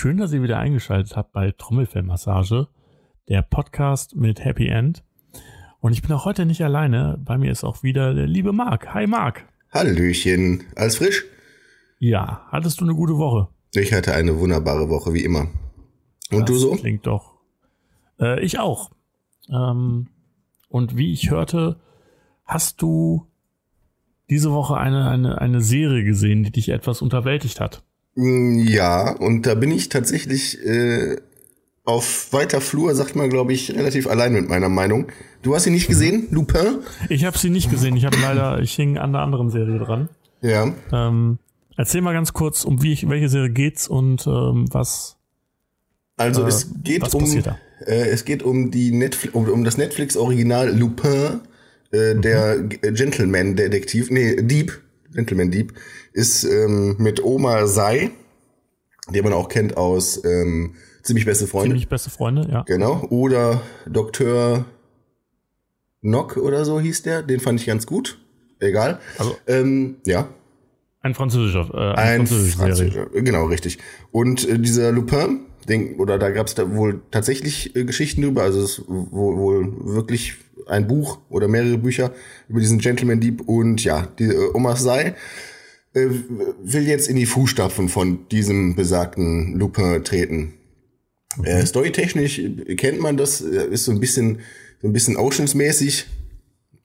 Schön, dass ihr wieder eingeschaltet habt bei Trommelfellmassage, der Podcast mit Happy End. Und ich bin auch heute nicht alleine. Bei mir ist auch wieder der liebe Marc. Hi Marc. Hallöchen. Alles frisch? Ja, hattest du eine gute Woche? Ich hatte eine wunderbare Woche, wie immer. Und das du so? Klingt doch. Äh, ich auch. Ähm, und wie ich hörte, hast du diese Woche eine, eine, eine Serie gesehen, die dich etwas unterwältigt hat. Ja, und da bin ich tatsächlich äh, auf weiter Flur, sagt man, glaube ich, relativ allein mit meiner Meinung. Du hast sie nicht gesehen, Lupin? Ich habe sie nicht gesehen. Ich habe leider, ich hing an einer anderen Serie dran. Ja. Ähm, erzähl mal ganz kurz, um wie ich, welche Serie geht's und ähm, was. Also Äh, es geht was um passiert da? äh, es geht um die Netflix um, um das Netflix Original Lupin, äh, Mhm. der G- Gentleman Detektiv, nee, Dieb, Gentleman Dieb ist ähm, mit Oma Sei, den man auch kennt aus ähm, ziemlich beste Freunde. Ziemlich beste Freunde, ja. Genau. Oder Dr. Nock oder so hieß der. Den fand ich ganz gut. Egal. Also- ähm, ja. Ein französischer, äh, Ein französische Serie. Französischer. Genau, richtig. Und äh, dieser Lupin, den, oder da gab es da wohl tatsächlich äh, Geschichten drüber. Also es ist wohl, wohl wirklich ein Buch oder mehrere Bücher über diesen Gentleman Dieb. Und ja, die äh, Oma Sei äh, will jetzt in die Fußstapfen von diesem besagten Lupin treten. Äh, storytechnisch äh, kennt man das, äh, ist so ein bisschen, so ein bisschen Oceans-mäßig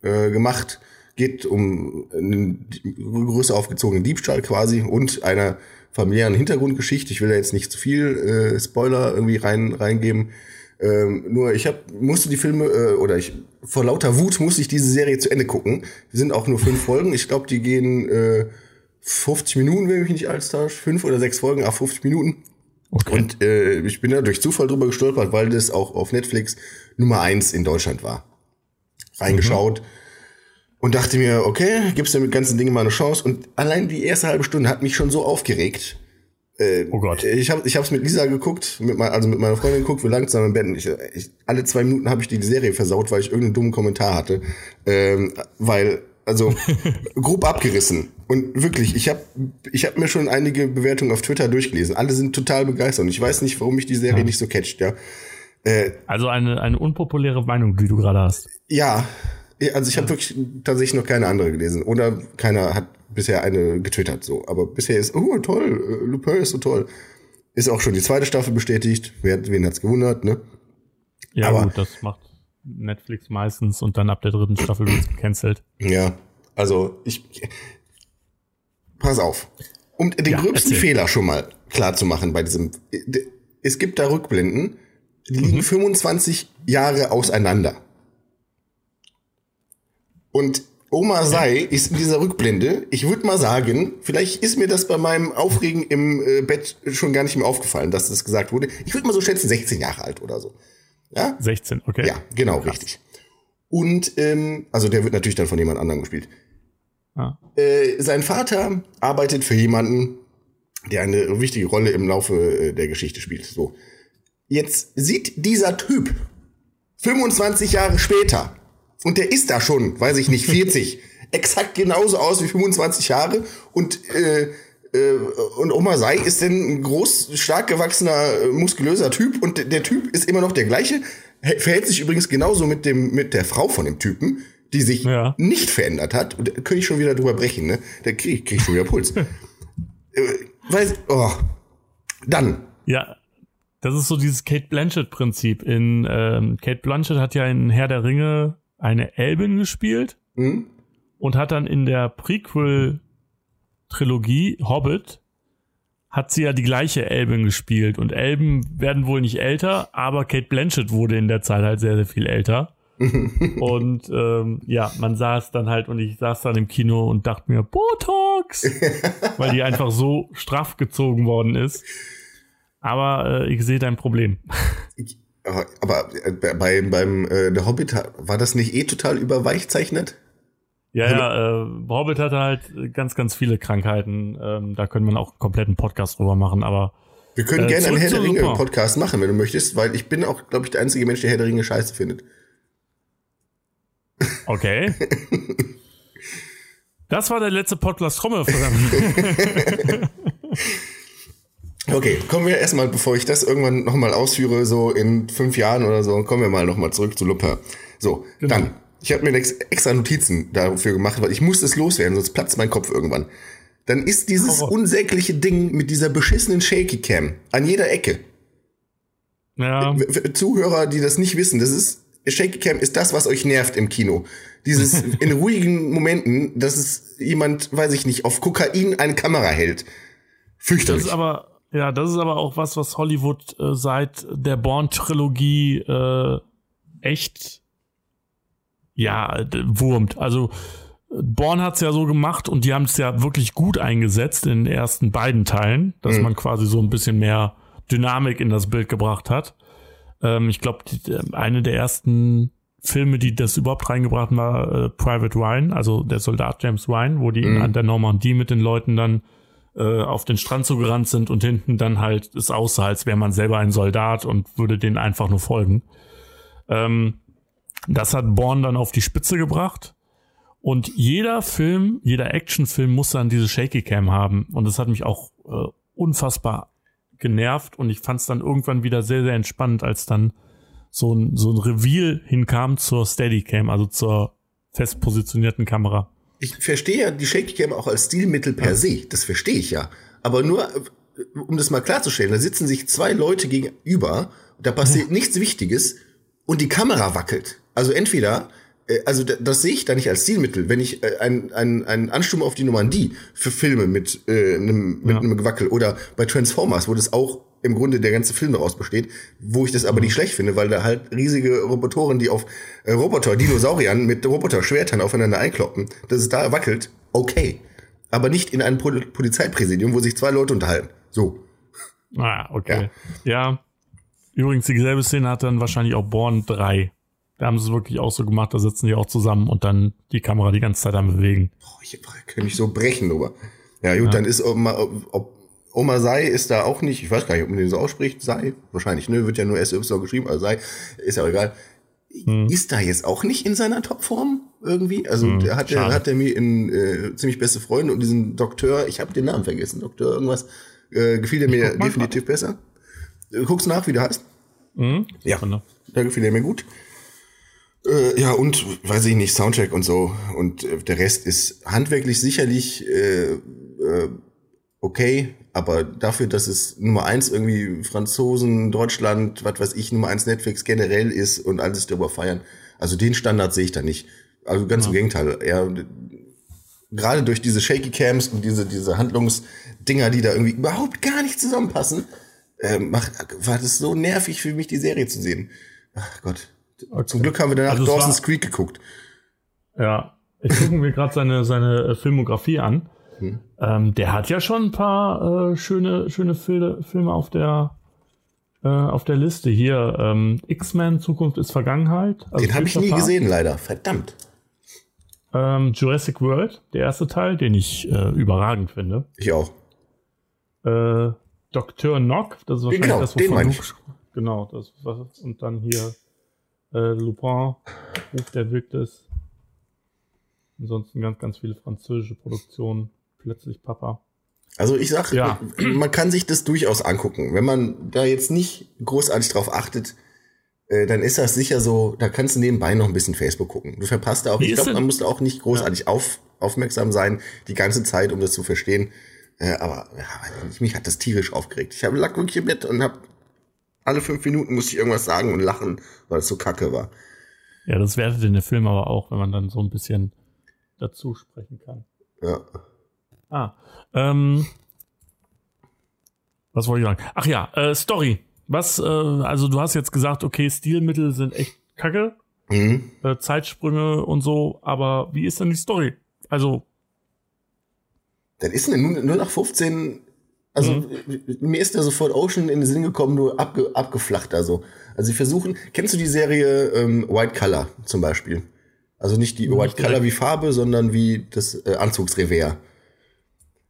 äh, gemacht. Geht um einen größer aufgezogenen Diebstahl quasi und einer familiären Hintergrundgeschichte. Ich will da jetzt nicht zu viel äh, Spoiler irgendwie rein reingeben. Ähm, nur ich hab, musste die Filme äh, oder ich vor lauter Wut musste ich diese Serie zu Ende gucken. Die sind auch nur fünf Folgen. Ich glaube, die gehen äh, 50 Minuten, wenn mich nicht alles täuscht. Fünf oder sechs Folgen, ach 50 Minuten. Okay. Und äh, ich bin da durch Zufall drüber gestolpert, weil das auch auf Netflix Nummer eins in Deutschland war. Reingeschaut und dachte mir, okay, gibst dem ganzen Ding mal eine Chance. Und allein die erste halbe Stunde hat mich schon so aufgeregt. Äh, oh Gott. Ich habe ich hab's mit Lisa geguckt, mit mein, also mit meiner Freundin geguckt, wir lagen zusammen im Bett. Ich, ich, alle zwei Minuten habe ich die Serie versaut, weil ich irgendeinen dummen Kommentar hatte. Ähm, weil, also grob abgerissen. Und wirklich, ich habe ich hab mir schon einige Bewertungen auf Twitter durchgelesen. Alle sind total begeistert. Und ich weiß nicht, warum mich die Serie nicht so catcht, ja. Also eine, eine unpopuläre Meinung, die du gerade hast. Ja, also ich habe wirklich tatsächlich noch keine andere gelesen. Oder keiner hat bisher eine getwittert so. Aber bisher ist, oh toll, äh, Lupin ist so toll. Ist auch schon die zweite Staffel bestätigt. Wer, wen hat's gewundert, ne? Ja, Aber- gut, das macht Netflix meistens und dann ab der dritten Staffel wird's gecancelt. Ja, also ich. Pass auf. Um den Ja, gröbsten erzähl. Fehler schon mal klar zu machen bei diesem. Es gibt da Rückblenden, die liegen 25 Jahre auseinander. Und Oma Sei ist in dieser Rückblende, ich würde mal sagen, vielleicht ist mir das bei meinem Aufregen im äh, Bett schon gar nicht mehr aufgefallen, dass das gesagt wurde. Ich würde mal so schätzen, 16 Jahre alt oder so. Ja? 16, okay. Ja, genau, richtig. Und, ähm, also der wird natürlich dann von jemand anderem gespielt. Ah. Äh, sein Vater arbeitet für jemanden, der eine wichtige Rolle im Laufe äh, der Geschichte spielt. So. Jetzt sieht dieser Typ 25 Jahre später, und der ist da schon, weiß ich nicht, 40, exakt genauso aus wie 25 Jahre und äh, und Oma Sei ist denn ein groß, stark gewachsener, äh, muskulöser Typ und der- Typ ist immer noch der gleiche. Hä- Verhält sich übrigens genauso mit dem mit der Frau von dem Typen, die sich Ja. nicht verändert hat. Und da könnte ich schon wieder drüber brechen, ne? Da krieg, krieg ich schon wieder Puls. äh, weiß, oh. Dann, Ja, das ist so dieses Kate Blanchett-Prinzip. In ähm, Kate Blanchett hat ja in Herr der Ringe eine Elbin gespielt hm? und hat dann in der Prequel-Trilogie Hobbit hat sie ja die gleiche Elbin gespielt und Elben werden wohl nicht älter, aber Kate Blanchett wurde in der Zeit halt sehr, sehr viel älter. und ähm, ja, man saß dann halt und ich saß dann im Kino und dachte mir, Botox! weil die einfach so straff gezogen worden ist. Aber äh, ich sehe dein Problem. Aber aber äh, bei, beim äh, der Hobbit war das nicht eh total überweichzeichnet? Ja, ja, äh, Hobbit hatte halt ganz, ganz viele Krankheiten. Ähm, da können wir auch einen kompletten Podcast drüber machen, aber. Wir können äh, gerne einen Herr der Ringe Podcast machen, wenn du möchtest, weil ich bin auch, glaube ich, der einzige Mensch, der Herr der Ringe scheiße findet. Okay. das war der letzte Podcast Trommel. okay, kommen wir erstmal, bevor ich das irgendwann nochmal ausführe, so in fünf Jahren oder so, kommen wir mal nochmal zurück zu Lupin. So, genau. dann ich habe mir extra Notizen dafür gemacht, weil ich muss es loswerden, sonst platzt mein Kopf irgendwann. Dann ist dieses oh. unsägliche Ding mit dieser beschissenen Shaky Cam an jeder Ecke. Ja. Zuhörer, die das nicht wissen, das ist Shaky Cam ist das, was euch nervt im Kino. Dieses in ruhigen Momenten, dass es jemand, weiß ich nicht, auf Kokain eine Kamera hält. Fürchterlich. Das ist aber ja, das ist aber auch was, was Hollywood äh, seit der Born-Trilogie äh, echt ja, wurmt. Also Born hat's ja so gemacht und die haben es ja wirklich gut eingesetzt in den ersten beiden Teilen, dass mhm. man quasi so ein bisschen mehr Dynamik in das Bild gebracht hat. Ähm, ich glaube, eine der ersten Filme, die das überhaupt reingebracht haben, war äh, Private Ryan, also der Soldat James Ryan, wo die mhm. an der Normandie mit den Leuten dann äh, auf den Strand zugerannt sind und hinten dann halt es aussah, als wäre man selber ein Soldat und würde denen einfach nur folgen. Ähm, das hat Born dann auf die Spitze gebracht. Und jeder Film, jeder Actionfilm muss dann diese Shaky Cam haben. Und das hat mich auch äh, unfassbar genervt. Und ich fand es dann irgendwann wieder sehr, sehr entspannt, als dann so ein, so ein Reveal hinkam zur Steadicam, also zur fest positionierten Kamera. Ich verstehe ja die Shaky Cam auch als Stilmittel per ja. se. Das verstehe ich ja. Aber nur, um das mal klarzustellen, da sitzen sich zwei Leute gegenüber, da passiert ja. nichts Wichtiges und die Kamera wackelt. Also entweder, äh, also das sehe ich da nicht als Stilmittel, wenn ich äh, einen ein Ansturm auf die Normandie für Filme mit, äh, einem, mit ja. einem Gewackel oder bei Transformers, wo das auch im Grunde der ganze Film daraus besteht, wo ich das aber nicht mhm. schlecht finde, weil da halt riesige Robotoren, die auf äh, Roboter, Dinosauriern mit Roboter-Schwertern aufeinander einkloppen, dass es da wackelt, okay. Aber nicht in einem Pol Polizeipräsidium, wo sich zwei Leute unterhalten. So. Ah, okay. Ja. ja. Übrigens, dieselbe Szene hat dann wahrscheinlich auch Born 3. Da haben sie es wirklich auch so gemacht, da sitzen die auch zusammen und dann die Kamera die ganze Zeit am bewegen. Boah, ich kann mich so brechen, aber. Ja, gut, ja. dann ist Oma, ob, Oma Sei ist da auch nicht, ich weiß gar nicht, ob man den so ausspricht, Sei, wahrscheinlich, ne, wird ja nur SY geschrieben, also Sei, ist ja auch egal. Hm. Ist da jetzt auch nicht in seiner Topform irgendwie? Also hm, der hat, der, hat er mir in äh, ziemlich beste Freunde und diesen Doktor, ich habe den Namen vergessen, Doktor irgendwas, äh, gefiel er mir definitiv besser. Guckst nach, wie der heißt? Mhm. Ja, da gefiel er mir gut. Äh, ja, und weiß ich nicht, Soundtrack und so. Und äh, der Rest ist handwerklich sicherlich äh, äh, okay, aber dafür, dass es Nummer eins irgendwie Franzosen, Deutschland, was weiß ich, Nummer eins Netflix generell ist und alles darüber feiern, also den Standard sehe ich da nicht. Also ganz ja. im Gegenteil. Ja, gerade durch diese Shaky Cams und diese, diese Handlungsdinger, die da irgendwie überhaupt gar nicht zusammenpassen, äh, macht, war das so nervig für mich, die Serie zu sehen. Ach Gott. Okay. Zum Glück haben wir danach also Dawson's Creek geguckt. Ja, ich gucke mir gerade seine, seine äh, Filmografie an. Hm. Ähm, der hat ja schon ein paar äh, schöne, schöne Fil Filme auf der, äh, auf der Liste. Hier, ähm, X-Men, Zukunft ist Vergangenheit. Also den habe ich nie Part. gesehen, leider. Verdammt. Ähm, Jurassic World, der erste Teil, den ich äh, überragend finde. Ich auch. Äh, Dr. Nock, das ist wahrscheinlich genau, das, wovon du, Genau, das was, und dann hier äh, Lupin, Ruf der Wildnis. Ansonsten ganz, ganz viele französische Produktionen. Plötzlich Papa. Also ich sag, ja. man kann sich das durchaus angucken. Wenn man da jetzt nicht großartig drauf achtet, äh, dann ist das sicher so, da kannst du nebenbei noch ein bisschen Facebook gucken. Du verpasst da auch, Wie ich glaube, man muss da auch nicht großartig ja. auf, aufmerksam sein, die ganze Zeit, um das zu verstehen. Äh, aber ja, mich hat das tierisch aufgeregt. Ich habe lag wirklich im Bett und habe alle fünf Minuten musste ich irgendwas sagen und lachen, weil es so kacke war. Ja, das wertet in der Film aber auch, wenn man dann so ein bisschen dazu sprechen kann. Ja. Ah, ähm, was wollte ich sagen? Ach ja, äh, Story. Was, äh, also du hast jetzt gesagt, okay, Stilmittel sind echt kacke, mhm. äh, Zeitsprünge und so, aber wie ist denn die Story? Also. Das ist eine, nur nach 15 also mhm. mir ist da sofort Ocean in den Sinn gekommen, nur abge, abgeflacht da so. Also sie versuchen, kennst du die Serie ähm, White Color zum Beispiel? Also nicht die Nicht White Color direkt. wie Farbe, sondern wie das äh, Anzugsrevers.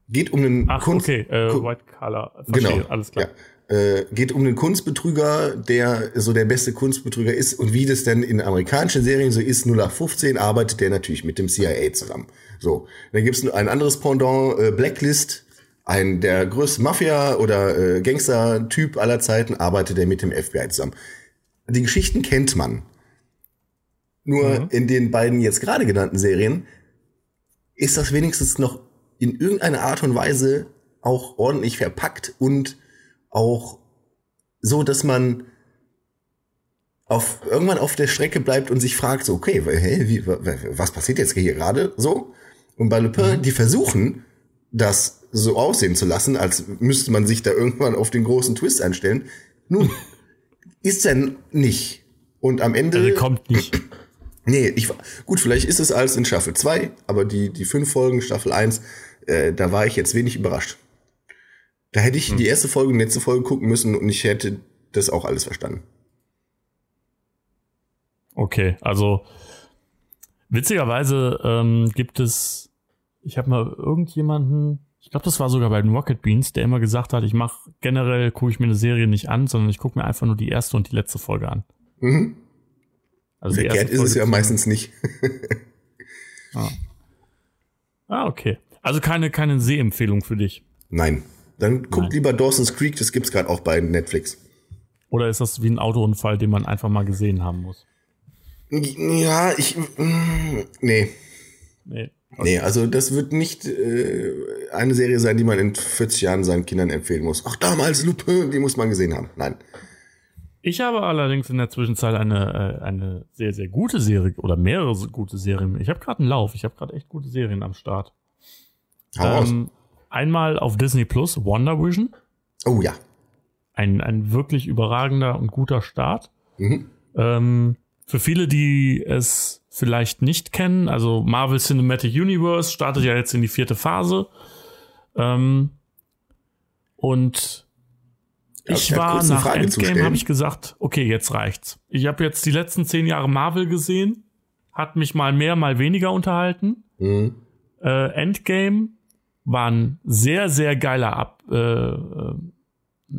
Geht um einen Ach, Kunst okay, äh, White Color. Verstehe, Genau, alles klar. Ja. Äh, geht um einen Kunstbetrüger, der so der beste Kunstbetrüger ist und wie das denn in amerikanischen Serien so ist, 0815 arbeitet der natürlich mit dem CIA zusammen. So, dann gibt's ein anderes Pendant, äh, Blacklist, ein der größte Mafia- oder äh, Gangster-Typ aller Zeiten, arbeitet er mit dem FBI zusammen. Die Geschichten kennt man. Nur Mhm. in den beiden jetzt gerade genannten Serien ist das wenigstens noch in irgendeiner Art und Weise auch ordentlich verpackt und auch so, dass man auf, irgendwann auf der Strecke bleibt und sich fragt, so, okay, hä, wie, wa- wa- was passiert jetzt hier gerade so? Und bei Lupin, die versuchen, das so aussehen zu lassen, als müsste man sich da irgendwann auf den großen Twist einstellen. Nun, ist er nicht. Und am Ende. Also kommt nicht. Nee, ich war, gut, vielleicht ist es als in Staffel 2, aber die, die fünf Folgen Staffel 1, äh, da war ich jetzt wenig überrascht. Da hätte ich die erste Folge und die letzte Folge gucken müssen und ich hätte das auch alles verstanden. Okay, also witzigerweise ähm, gibt es, ich habe mal irgendjemanden, ich glaube, das war sogar bei den Rocket Beans, der immer gesagt hat, ich mache generell gucke ich mir eine Serie nicht an, sondern ich gucke mir einfach nur die erste und die letzte Folge an. Mhm. Also Verkehrt ist es ja meistens nicht. Ah, okay. Also keine keine Sehempfehlung für dich. Nein. Dann guck Nein. lieber Dawson's Creek, das gibt's gerade auch bei Netflix. Oder ist das wie ein Autounfall, den man einfach mal gesehen haben muss? Ja, ich. mm, Nee. Nee. Nee, also das wird nicht äh, eine Serie sein, die man in 40 Jahren seinen Kindern empfehlen muss. Ach, damals Lupin, die muss man gesehen haben. Nein. Ich habe allerdings in der Zwischenzeit eine, äh, eine sehr, sehr gute Serie oder mehrere gute Serien. Ich habe gerade einen Lauf. Ich habe gerade echt gute Serien am Start. Hau. Ähm, einmal auf Disney Plus Wonder Vision. Oh ja. Ein, ein wirklich überragender und guter Start. Mhm. Ähm, für viele, die es vielleicht nicht kennen, also Marvel Cinematic Universe startet ja jetzt in die vierte Phase. Ähm, und ich ich war nach Frage Endgame, habe ich gesagt, okay, jetzt reicht's. Ich habe jetzt die letzten zehn Jahre Marvel gesehen, hat mich mal mehr, mal weniger unterhalten. Mhm. Äh, Endgame war ein sehr, sehr geiler Ab, äh, äh,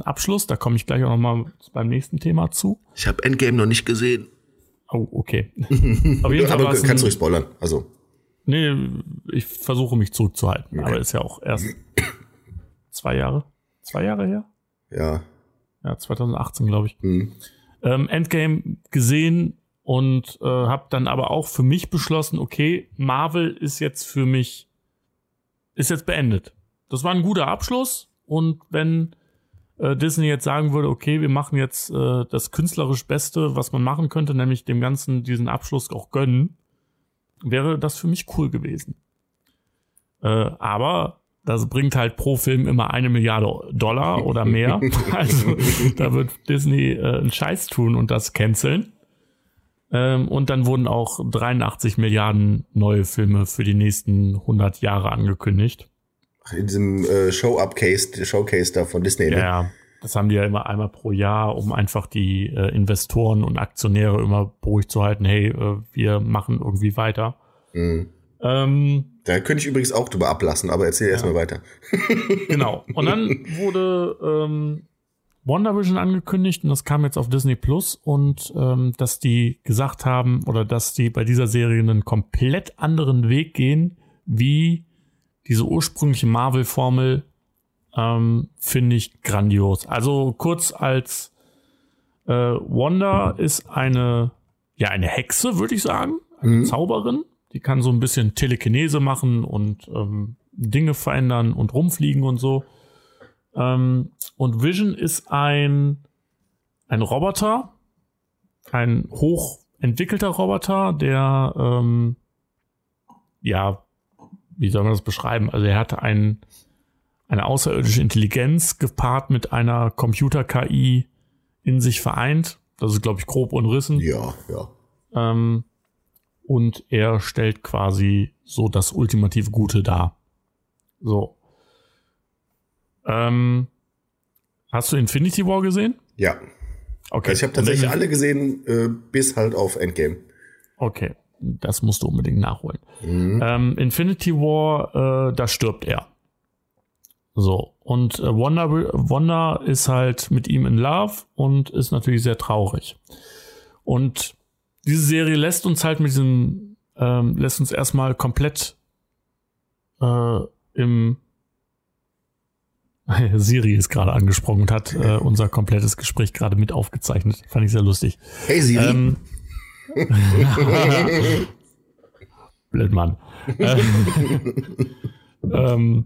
Abschluss. Da komme ich gleich auch noch mal beim nächsten Thema zu. Ich habe Endgame noch nicht gesehen. Oh, okay. Auf jeden Fall Aber kannst du ruhig spoilern. Also. Nee, ich versuche mich zurückzuhalten. Okay. Aber ist ja auch erst zwei Jahre. Zwei Jahre her? Ja. Ja, 2018, glaube ich. Mhm. Ähm, Endgame gesehen und äh, habe dann aber auch für mich beschlossen, okay, Marvel ist jetzt für mich, ist jetzt beendet. Das war ein guter Abschluss und wenn äh, Disney jetzt sagen würde, okay, wir machen jetzt äh, das künstlerisch Beste, was man machen könnte, nämlich dem Ganzen diesen Abschluss auch gönnen, wäre das für mich cool gewesen. Äh, aber das bringt halt pro Film immer eine Milliarde Dollar oder mehr. Also da wird Disney äh, einen Scheiß tun und das canceln. Ähm, und dann wurden auch 83 Milliarden neue Filme für die nächsten 100 Jahre angekündigt. In diesem äh, Show-Up-Case, Showcase da von Disney. Ja, ne? ja, das haben die ja immer einmal pro Jahr, um einfach die äh, Investoren und Aktionäre immer beruhigt zu halten, hey, äh, wir machen irgendwie weiter. Mhm. Ähm, Da könnte ich übrigens auch drüber ablassen, aber erzähl erst mal weiter. genau. Und dann wurde ähm, WandaVision angekündigt und das kam jetzt auf Disney Plus und ähm, dass die gesagt haben oder dass die bei dieser Serie einen komplett anderen Weg gehen, wie diese ursprüngliche Marvel-Formel, ähm, finde ich grandios. Also kurz als äh, Wanda ist eine, ja, eine Hexe, würde ich sagen, eine Mhm. Zauberin. Die kann so ein bisschen Telekinese machen und ähm, Dinge verändern und rumfliegen und so. Ähm, und Vision ist ein, ein Roboter, ein hochentwickelter Roboter, der, ähm, ja, wie soll man das beschreiben? Also er hatte ein, eine außerirdische Intelligenz gepaart mit einer Computer-KI in sich vereint. Das ist, glaube ich, grob umrissen. Ja, ja. Ähm, und er stellt quasi so das ultimative Gute dar. So. Ähm, hast du Infinity War gesehen? Ja. Okay. Also ich habe tatsächlich alle gesehen, äh, bis halt auf Endgame. Okay. Das musst du unbedingt nachholen. Mhm. Ähm, Infinity War, äh, da stirbt er. So. Und äh, Wanda, Wanda ist halt mit ihm in Love und ist natürlich sehr traurig. Und diese Serie lässt uns halt mit diesem, ähm, lässt uns erstmal komplett äh, im Siri ist gerade angesprochen und hat äh, unser komplettes Gespräch gerade mit aufgezeichnet. Fand ich sehr lustig. Hey Siri. Ähm, Blöd Mann. ähm, ähm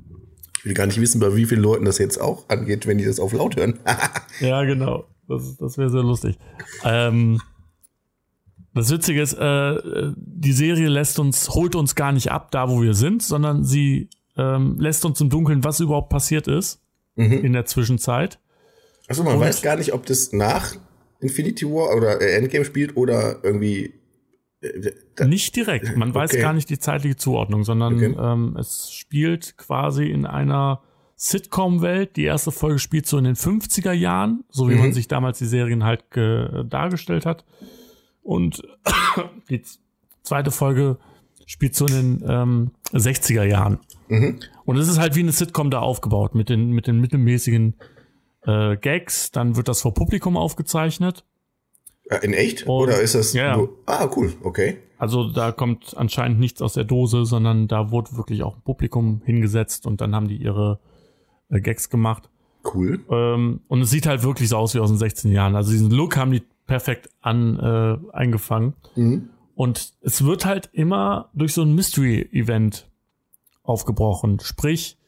ich will gar nicht wissen, bei wie vielen Leuten das jetzt auch angeht, wenn die das auf laut hören. ja, genau. Das, das wäre sehr lustig. Ähm, das Witzige ist, äh, die Serie lässt uns, holt uns gar nicht ab, da wo wir sind, sondern sie ähm, lässt uns im Dunkeln, was überhaupt passiert ist mhm. in der Zwischenzeit. Achso, man Und, weiß gar nicht, ob das nach Infinity War oder äh, Endgame spielt oder irgendwie nicht direkt. Man okay. weiß gar nicht die zeitliche Zuordnung, sondern okay. ähm, es spielt quasi in einer Sitcom-Welt. Die erste Folge spielt so in den 50er Jahren, so wie mhm. man sich damals die Serien halt dargestellt hat. Und die zweite Folge spielt so in den ähm, 60er Jahren. Mhm. Und es ist halt wie eine Sitcom da aufgebaut mit den, mit den mittelmäßigen äh, Gags. Dann wird das vor Publikum aufgezeichnet. In echt? Und, Oder ist das ja, nur, Ah, cool, okay. Also da kommt anscheinend nichts aus der Dose, sondern da wurde wirklich auch ein Publikum hingesetzt und dann haben die ihre äh, Gags gemacht. Cool. Ähm, und es sieht halt wirklich so aus wie aus den 16 Jahren. Also diesen Look haben die perfekt an äh, eingefangen. Mhm. Und es wird halt immer durch so ein Mystery-Event aufgebrochen. Sprich,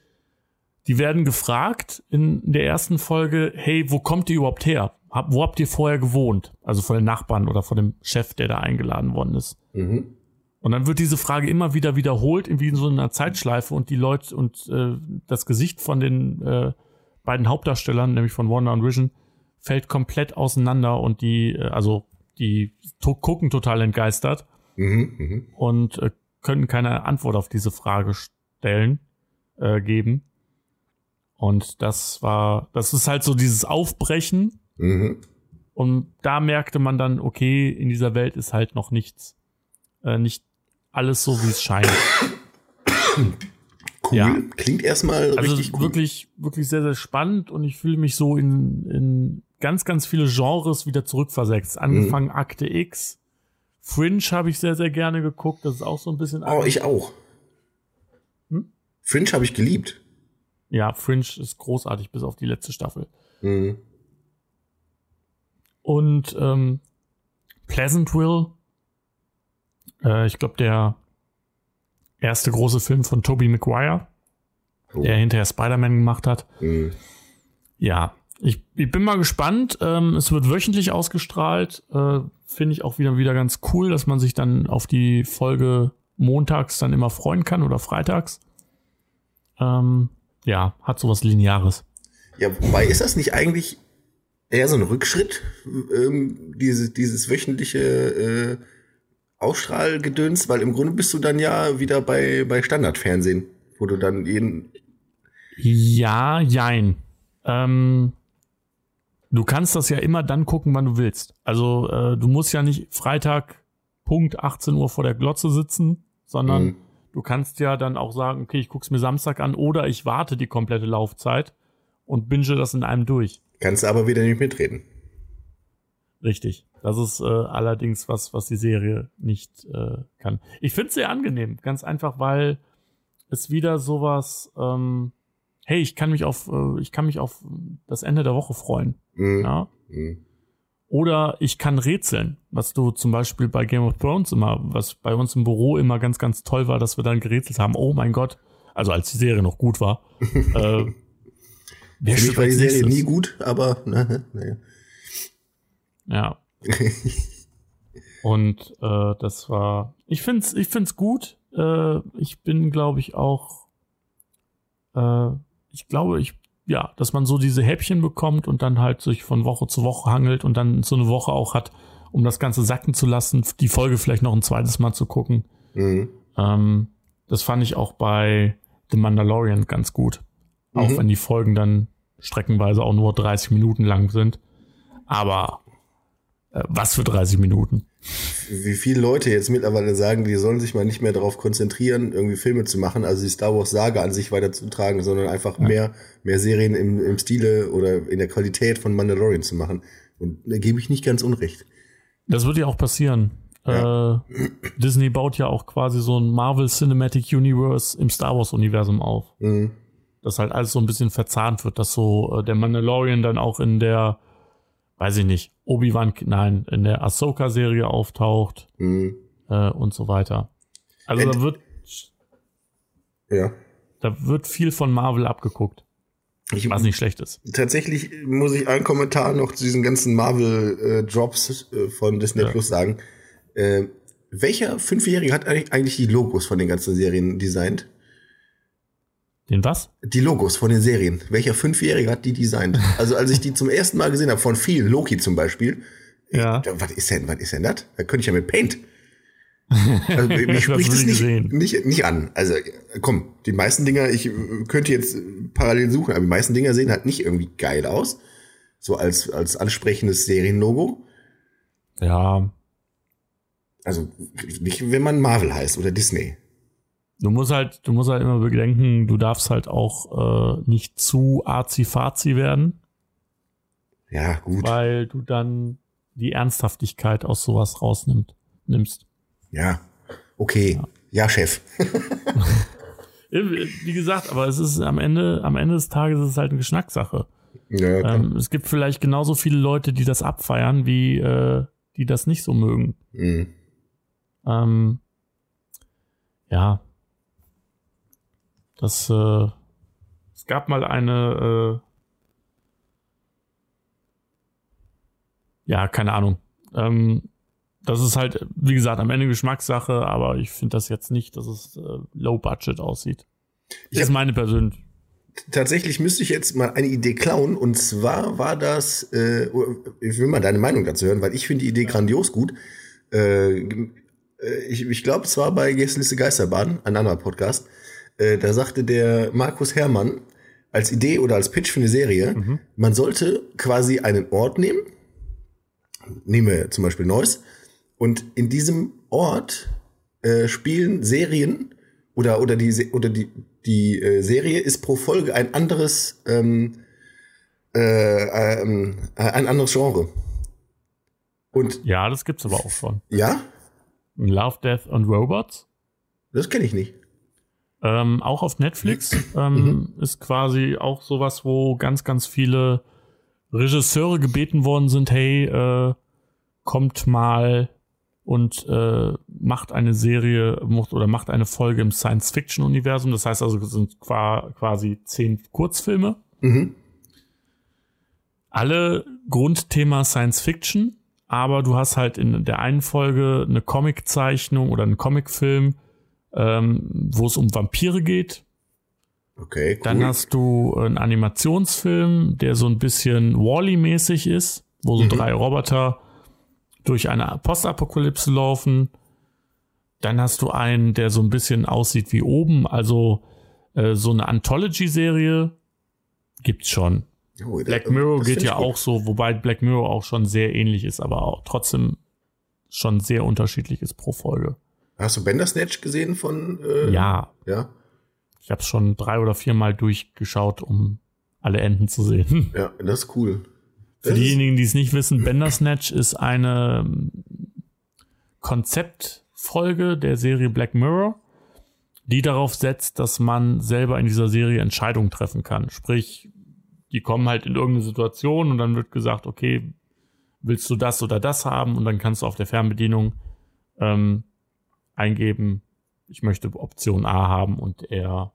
die werden gefragt in der ersten Folge, hey, wo kommt ihr überhaupt her? hab, wo habt ihr vorher gewohnt? Also vor den Nachbarn oder vor dem Chef, der da eingeladen worden ist. Mhm. Und dann wird diese Frage immer wieder wiederholt, wie in so einer Zeitschleife und die Leute und äh, das Gesicht von den äh, beiden Hauptdarstellern, nämlich von Wanda und Vision, fällt komplett auseinander und die, äh, also die to gucken total entgeistert mhm, mh. und äh, können keine Antwort auf diese Frage stellen, äh, geben. Und das war, das ist halt so dieses Aufbrechen Mhm. Und da merkte man dann, okay, in dieser Welt ist halt noch nichts, äh, nicht alles so, wie es scheint. Cool. Ja. Klingt erstmal also richtig cool. wirklich, wirklich sehr, sehr spannend und ich fühle mich so in, in ganz, ganz viele Genres wieder zurückversetzt. Angefangen mhm. Akte X. Fringe habe ich sehr, sehr gerne geguckt. Das ist auch so ein bisschen. Oh, ich auch. Hm? Fringe habe ich geliebt. Ja, Fringe ist großartig, bis auf die letzte Staffel. Mhm. Und ähm, Pleasantville, äh, ich glaube, der erste große Film von Tobey Maguire, oh. der hinterher Spider-Man gemacht hat. Mhm. Ja, ich, ich, bin mal gespannt. Ähm, es wird wöchentlich ausgestrahlt. Äh, Finde ich auch wieder, wieder ganz cool, dass man sich dann auf die Folge montags dann immer freuen kann oder freitags. Ähm, ja, hat sowas Lineares. Ja, wobei ist das nicht eigentlich eher so ein Rückschritt, ähm, diese, dieses wöchentliche äh, Ausstrahlgedöns, weil im Grunde bist du dann ja wieder bei, bei Standardfernsehen, wo du dann jeden. Ja, jein. Ähm, du kannst das ja immer dann gucken, wann du willst. Also äh, du musst ja nicht Freitag Punkt 18 Uhr vor der Glotze sitzen, sondern mhm. Du kannst ja dann auch sagen, okay, ich guck's mir Samstag an oder ich warte die komplette Laufzeit und binge das in einem durch. Kannst aber wieder nicht mitreden. Richtig. Das ist äh, allerdings was, was die Serie nicht äh, kann. Ich finde es sehr angenehm, ganz einfach, weil es wieder sowas, ähm, hey, ich kann mich auf, äh, ich kann mich auf das Ende der Woche freuen. Mhm. Ja? Mhm. Oder ich kann rätseln, was du zum Beispiel bei Game of Thrones immer, was bei uns im Büro immer ganz, ganz toll war, dass wir dann gerätselt haben, oh mein Gott, also als die Serie noch gut war, äh, Wer Für mich war die Serie nie gut, aber naja. Ne. Ja. Und äh, das war. Ich find's, ich find's gut. Äh, ich bin, glaube ich, auch. Äh, ich glaube, ich ja, dass man so diese Häppchen bekommt und dann halt sich von Woche zu Woche hangelt und dann so eine Woche auch hat, um das Ganze sacken zu lassen, die Folge vielleicht noch ein zweites Mal zu gucken. Mhm. Ähm, das fand ich auch bei The Mandalorian ganz gut. Auch mhm. wenn die Folgen dann streckenweise auch nur 30 Minuten lang sind. Aber äh, was für 30 Minuten? Wie viele Leute jetzt mittlerweile sagen, die sollen sich mal nicht mehr darauf konzentrieren, irgendwie Filme zu machen, also die Star Wars Saga an sich weiterzutragen, sondern einfach ja. mehr, mehr Serien im, im Stile oder in der Qualität von Mandalorian zu machen. Und da gebe ich nicht ganz unrecht. Das wird ja auch passieren. Ja. Äh, Disney baut ja auch quasi so ein Marvel Cinematic Universe im Star Wars Universum auf. Mhm. Dass halt alles so ein bisschen verzahnt wird, dass so äh, der Mandalorian dann auch in der weiß ich nicht, Obi-Wan, nein, in der Ahsoka-Serie auftaucht mhm. äh, und so weiter. Also Ent da wird ja. Da wird viel von Marvel abgeguckt. Ich, was nicht schlecht ist. Tatsächlich muss ich einen Kommentar noch zu diesen ganzen Marvel-Drops äh, von Disney ja. Plus sagen. Äh, welcher Fünfjährige hat eigentlich die Logos von den ganzen Serien designt? Den was? Die Logos von den Serien. Welcher Fünfjährige hat die designt? Also als ich die zum ersten Mal gesehen habe, von vielen, Loki zum Beispiel, ja. Ich, was ist denn, was ist denn das? Da könnte ich ja mit Paint. Also, mich spricht es nicht, nicht, nicht an. Also komm, die meisten Dinger, ich könnte jetzt parallel suchen, aber die meisten Dinger sehen halt nicht irgendwie geil aus. So als, als ansprechendes Serienlogo. Ja. Also nicht, wenn man Marvel heißt oder Disney. Du musst halt, du musst halt immer bedenken, du darfst halt auch äh, nicht zu arzi-fazi werden. Ja, gut. Weil du dann die Ernsthaftigkeit aus sowas rausnimmst. Nimmst. Ja, okay. Ja, ja Chef. Wie gesagt, aber es ist am Ende, am Ende des Tages ist es halt eine Geschmackssache. Ja, ähm, es gibt vielleicht genauso viele Leute, die das abfeiern, wie äh, die das nicht so mögen. Mhm. Ähm, ja, das, äh, es gab mal eine, äh, ja, keine Ahnung. Ähm, das ist halt, wie gesagt, am Ende Geschmackssache, aber ich finde das jetzt nicht, dass es äh, low budget aussieht. Das ist meine persönliche. Tatsächlich müsste ich jetzt mal eine Idee klauen und zwar war das, äh, ich will mal deine Meinung dazu hören, weil ich finde die Idee grandios gut. Äh, äh ich ich glaube, es war bei Gästeliste Geisterbahn, ein anderer Podcast. Äh, da sagte der Markus Herrmann als Idee oder als Pitch für eine Serie, mhm. man sollte quasi einen Ort nehmen, nehmen wir zum Beispiel Neuss, und in diesem Ort äh, spielen Serien oder oder die oder die die äh, Serie ist pro Folge ein anderes ähm, äh, ähm, ein anderes Genre. Und ja, das gibt's aber auch schon. Ja? Love, Death and Robots? Das kenne ich nicht. Ähm, auch auf Netflix ähm, mhm. ist quasi auch sowas, wo ganz, ganz viele Regisseure gebeten worden sind, hey, äh, kommt mal und äh, macht eine Serie oder macht eine Folge im Science-Fiction-Universum. Das heißt also, es sind quasi zehn Kurzfilme. Mhm. Alle Grundthema Science-Fiction, aber du hast halt in der einen Folge eine Comiczeichnung oder einen Comicfilm, ähm, wo es um Vampire geht. Okay, cool. Dann hast du einen Animationsfilm, der so ein bisschen Wally-mäßig ist, wo so mhm. drei Roboter durch eine Postapokalypse laufen. Dann hast du einen, der so ein bisschen aussieht wie oben, also äh, so eine Anthology-Serie gibt's schon. Oh, Black Mirror geht ja auch so, wobei Black Mirror auch schon sehr ähnlich ist, aber auch trotzdem schon sehr unterschiedlich ist pro Folge. Hast du Bandersnatch gesehen von? Äh, ja. Ja. Ich habe schon drei oder vier Mal durchgeschaut, um alle Enden zu sehen. Ja, das ist cool. Das Für diejenigen, die es nicht wissen, Bandersnatch ist eine ähm, Konzeptfolge der Serie Black Mirror, die darauf setzt, dass man selber in dieser Serie Entscheidungen treffen kann. Sprich, die kommen halt in irgendeine Situation und dann wird gesagt, okay, willst du das oder das haben? Und dann kannst du auf der Fernbedienung ähm, eingeben, ich möchte Option A haben und er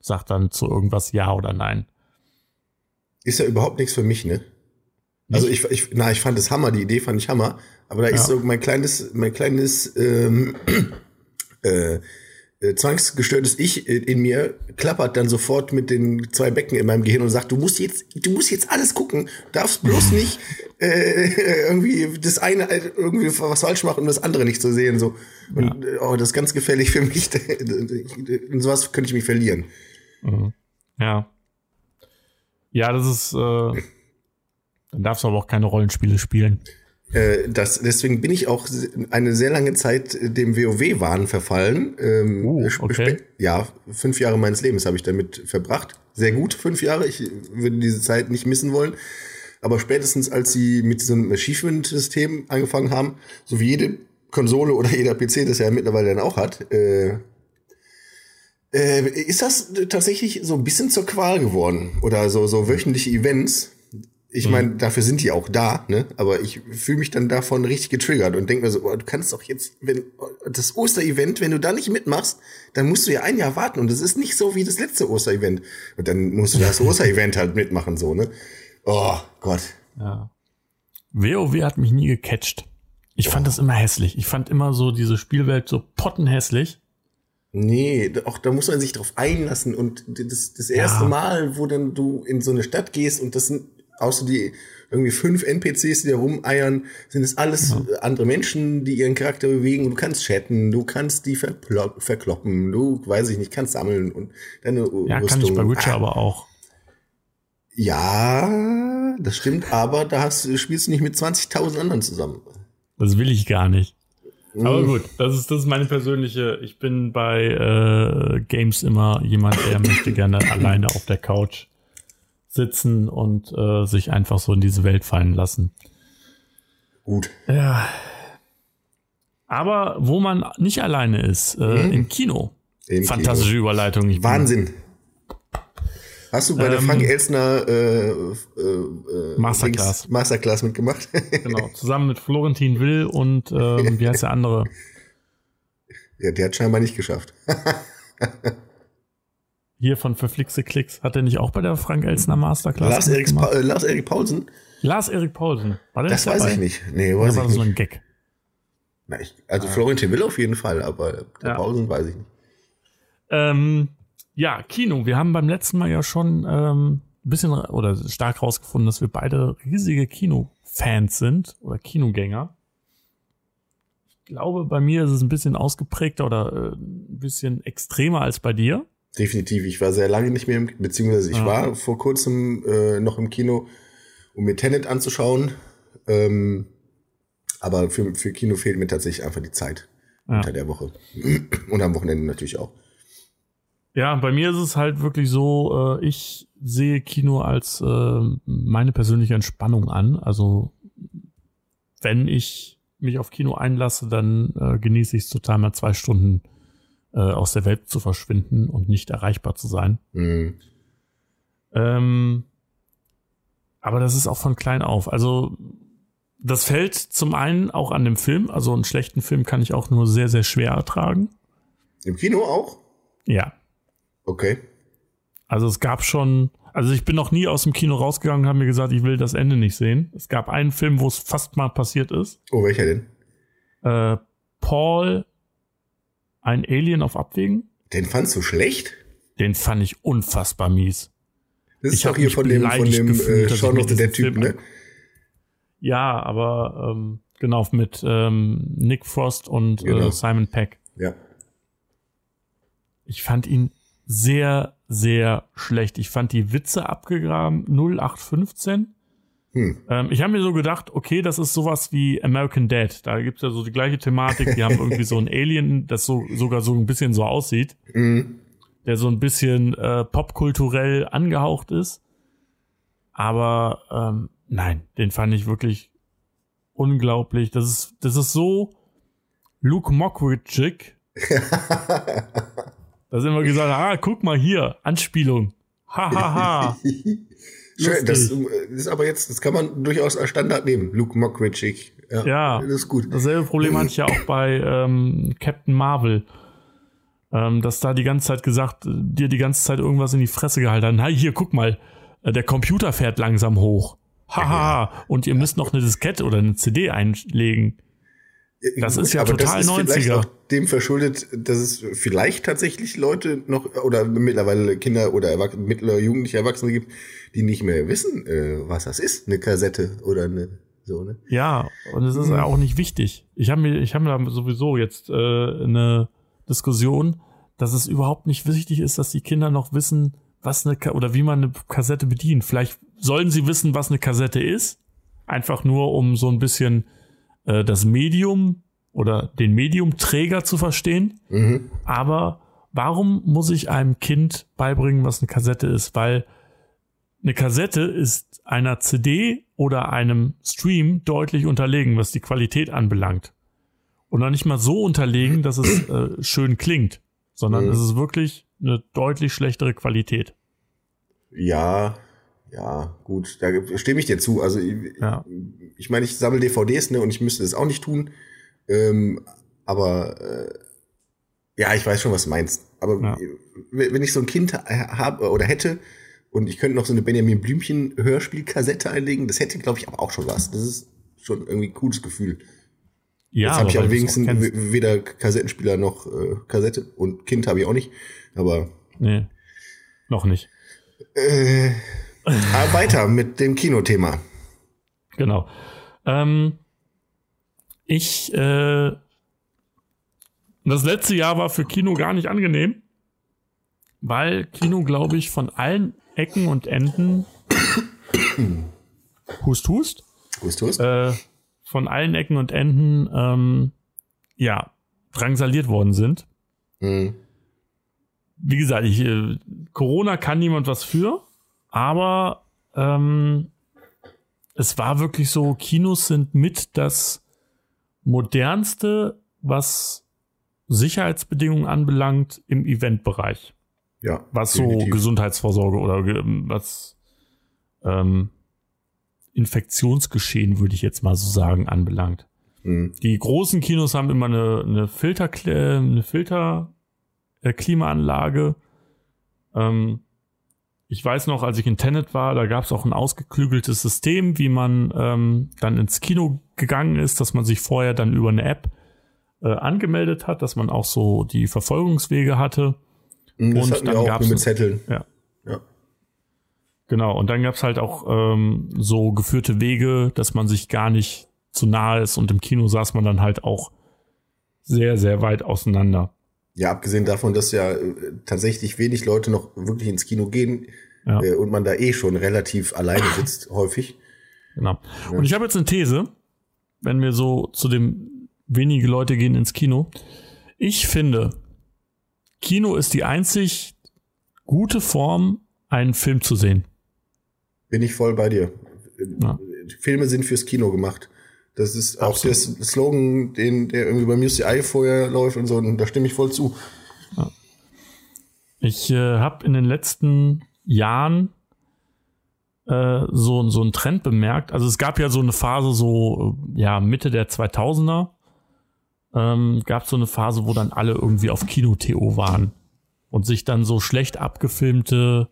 sagt dann zu irgendwas Ja oder Nein. Ist ja überhaupt nichts für mich, ne? Also ich, ich, na, ich fand es Hammer, die Idee fand ich Hammer, aber da ja. ist so mein kleines, mein kleines ähm, äh, äh, zwangsgestörtes Ich in mir klappert dann sofort mit den zwei Becken in meinem Gehirn und sagt, du musst jetzt, du musst jetzt alles gucken, darfst bloß nicht äh, irgendwie das eine irgendwie was falsch machen und das andere nicht zu sehen. So. Und ja. oh, das ist ganz gefährlich für mich. In sowas könnte ich mich verlieren. Mhm. Ja. Ja, das ist, äh, dann darfst du aber auch keine Rollenspiele spielen. Äh, das, deswegen bin ich auch eine sehr lange Zeit dem WoW-Wahn verfallen. Ähm, Uh, okay. Ja, fünf Jahre meines Lebens habe ich damit verbracht. Sehr gut, fünf Jahre. Ich würde diese Zeit nicht missen wollen. Aber spätestens als sie mit diesem Achievement-System angefangen haben, so wie jede Konsole oder jeder PC das ja mittlerweile dann auch hat, äh, äh, ist das tatsächlich so ein bisschen zur Qual geworden. Oder so, so wöchentliche Events. Ich meine, dafür sind die auch da, ne? Aber ich fühle mich dann davon richtig getriggert und denke mir so, oh, du kannst doch jetzt, wenn das Osterevent, wenn du da nicht mitmachst, dann musst du ja ein Jahr warten und das ist nicht so wie das letzte Osterevent. Und dann musst du das Osterevent halt mitmachen, so, ne? Oh Gott. Ja. WoW hat mich nie gecatcht. Ich fand das immer hässlich. Ich fand immer so diese Spielwelt so pottenhässlich. Nee, auch da muss man sich drauf einlassen und das, das erste Ja. Mal, wo dann du in so eine Stadt gehst und das sind außer die irgendwie fünf NPCs, die da rumeiern, sind es alles andere Menschen, die ihren Charakter bewegen. Du kannst chatten, du kannst die verkloppen, du, weiß ich nicht, kannst sammeln und deine Ja, kann ich bei Witcher Ah, aber auch. Ja, das stimmt, aber da hast, du- spielst du nicht mit 20.000 anderen zusammen. Das will ich gar nicht. Mhm. Aber gut, das ist, das ist meine persönliche. Ich bin bei äh, Games immer jemand, der möchte gerne alleine auf der Couch sitzen und äh, sich einfach so in diese Welt fallen lassen. Gut. Ja. Aber wo man nicht alleine ist, äh, im Kino. Mhm. Im Fantastische Überleitung. Ich bin- Wahnsinn. Hast du bei der Ähm, Frank Elsner äh, äh, äh, Masterclass. Masterclass mitgemacht? Genau, zusammen mit Florentin Will und ähm, wie heißt der andere? ja, der hat scheinbar nicht geschafft. Hier von Verflixte Klicks. Hat er nicht auch bei der Frank Elsner Masterclass Lars Erik pa äh, Lars Erik Paulsen? Lars Erik Paulsen. War der Das weiß dabei? ich nicht. Nee, weiß war ich das so nicht. ein Gag? Na, ich, also Florentin Will auf jeden Fall, aber der Ja. Paulsen weiß ich nicht. Ähm, ja, Kino. Wir haben beim letzten Mal ja schon ähm, ein bisschen oder stark rausgefunden, dass wir beide riesige Kinofans sind oder Kinogänger. Ich glaube, bei mir ist es ein bisschen ausgeprägter oder äh, ein bisschen extremer als bei dir. Definitiv. Ich war sehr lange nicht mehr im, beziehungsweise ich Ja. war vor kurzem äh, noch im Kino, um mir Tenet anzuschauen. Ähm, aber für, für Kino fehlt mir tatsächlich einfach die Zeit Ja. unter der Woche. Und am Wochenende natürlich auch. Ja, bei mir ist es halt wirklich so, äh, ich sehe Kino als äh, meine persönliche Entspannung an. Also wenn ich mich auf Kino einlasse, dann äh, genieße ich es total mal zwei Stunden äh, aus der Welt zu verschwinden und nicht erreichbar zu sein. Mhm. Ähm, aber das ist auch von klein auf. Also das fällt zum einen auch an dem Film. Also einen schlechten Film kann ich auch nur sehr, sehr schwer ertragen. Im Kino auch? Ja. Okay. Also es gab schon, also ich bin noch nie aus dem Kino rausgegangen und habe mir gesagt, ich will das Ende nicht sehen. Es gab einen Film, wo es fast mal passiert ist. Oh, welcher denn? Äh, Paul, ein Alien auf Abwägen. Den fandst du schlecht? Den fand ich unfassbar mission Das ist Ich doch hier von dem, von dem gefühlt, äh, Shaun of Dead Typ, ne? Ja, aber ähm, genau, mit ähm, Nick Frost und Genau. äh, Simon Peck. Ja. Ich fand ihn sehr, sehr schlecht. Ich fand die Witze abgegraben 0815. Hm. Ähm, ich habe mir so gedacht, okay, das ist sowas wie American Dad. Da gibt's ja so die gleiche Thematik. Die haben irgendwie so ein Alien, das so sogar so ein bisschen so aussieht, Mhm. der so ein bisschen äh, popkulturell angehaucht ist. Aber ähm, nein, den fand ich wirklich unglaublich. Das ist, das ist so Luke Mockridge. da sind wir gesagt, ah, guck mal hier, Anspielung. Ha, ha, ha. Schön, das Lustig. äh, ist aber jetzt, das kann man durchaus als Standard nehmen. Luke Mockridge. Ja, Ja. Das ist gut. Dasselbe Problem hatte ich ja auch bei ähm, Captain Marvel. Ähm, dass da die ganze Zeit gesagt, dir die ganze Zeit irgendwas in die Fresse gehalten. Hey, hier, guck mal, äh, der Computer fährt langsam hoch. Haha, und ihr müsst noch eine Diskette oder eine CD einlegen. Das ist ja aber total das ist vielleicht 90er. auch dem verschuldet, dass es vielleicht tatsächlich Leute noch oder mittlerweile Kinder oder Erwach mittlere Jugendliche Erwachsene gibt, die nicht mehr wissen, äh, was das ist, eine Kassette oder eine so ne. Ja, und es ist Mhm. auch nicht wichtig. Ich habe mir, ich habe da sowieso jetzt äh, eine Diskussion, dass es überhaupt nicht wichtig ist, dass die Kinder noch wissen, was eine Ka oder wie man eine Kassette bedient. Vielleicht sollen sie wissen, was eine Kassette ist, einfach nur um so ein bisschen äh, das Medium oder den Mediumträger zu verstehen. Mhm. Aber warum muss ich einem Kind beibringen, was eine Kassette ist? Weil eine Kassette ist einer CD oder einem Stream deutlich unterlegen, was die Qualität anbelangt. Und noch nicht mal so unterlegen, dass es äh, schön klingt, sondern Mhm. es ist wirklich eine deutlich schlechtere Qualität. Ja, ja, gut, da stimme ich dir zu. Also ich, Ja. ich meine, ich sammle DVDs, ne, und ich müsste das auch nicht tun. Ähm, aber äh, ja, ich weiß schon, was du meinst. Aber Ja. wenn ich so ein Kind habe oder hätte und ich könnte noch so eine Benjamin Blümchen Hörspielkassette einlegen, das hätte, glaube ich, aber auch schon was. Das ist schon irgendwie ein cooles Gefühl. Ja, Jetzt habe ich w- weder Kassettenspieler noch äh, Kassette und Kind habe ich auch nicht. Aber Nee, noch nicht. äh, aber weiter mit dem Kinothema. Genau. Ähm, ich, äh, das letzte Jahr war für Kino gar nicht angenehm, weil Kino, glaube ich, von allen Ecken und Enden Hust, Hust, Hust, hust. äh, von allen Ecken und Enden, ähm, ja, drangsaliert worden sind. Hm. wie gesagt, ich, äh, Corona kann niemand was für, aber ähm, es war wirklich so, Kinos sind mit das modernste, was Sicherheitsbedingungen anbelangt im Eventbereich. Ja. Was so definitiv. Gesundheitsvorsorge oder ge- was ähm, Infektionsgeschehen, würde ich jetzt mal so sagen, anbelangt. Hm. Die großen Kinos haben immer eine, eine Filter, eine Filter äh, Klimaanlage. Ähm, ich weiß noch, als ich in Tenet war, da gab es auch ein ausgeklügeltes System, wie man ähm, dann ins Kino gegangen ist, dass man sich vorher dann über eine App äh, angemeldet hat, dass man auch so die Verfolgungswege hatte. Hm, Das Und wir dann auch gab's mit Zetteln. Ja. Ja. Genau, und dann gab's halt auch ähm, so geführte Wege, dass man sich gar nicht zu nahe ist und im Kino saß man dann halt auch sehr, sehr weit auseinander. Ja, abgesehen davon, dass ja äh, tatsächlich wenig Leute noch wirklich ins Kino gehen Ja. äh, und man da eh schon relativ alleine sitzt, häufig. Genau. Und ich habe jetzt eine These, wenn wir so zu dem wenige Leute gehen ins Kino. Ich finde, Kino ist die einzig gute Form, einen Film zu sehen. Bin ich voll bei dir. Ja. Filme sind fürs Kino gemacht. Das ist auch der. Slogan, den, der irgendwie beim UCI vorher läuft und so, und da stimme ich voll zu. Ich äh, habe in den letzten Jahren äh, so, so einen Trend bemerkt. Also es gab ja so eine Phase, so äh, ja Mitte der 2000er, ähm, gab so eine Phase, wo dann alle irgendwie auf Kino-TO waren und sich dann so schlecht abgefilmte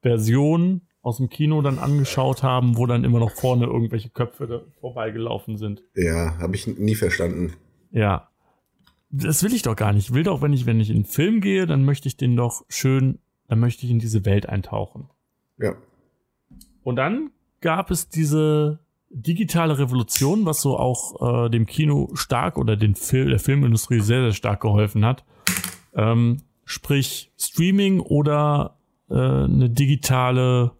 Versionen aus dem Kino dann angeschaut haben, wo dann immer noch vorne irgendwelche Köpfe vorbeigelaufen sind. Ja, habe ich nie verstanden. Ja. Das will ich doch gar nicht. Ich will doch, wenn ich, wenn ich in einen Film gehe, dann möchte ich den doch schön, dann möchte ich in diese Welt eintauchen. Ja. Und dann gab es diese digitale Revolution, was so auch äh, dem Kino stark oder den Film, der Filmindustrie sehr, sehr stark geholfen hat. Ähm, sprich Streaming oder äh, eine digitale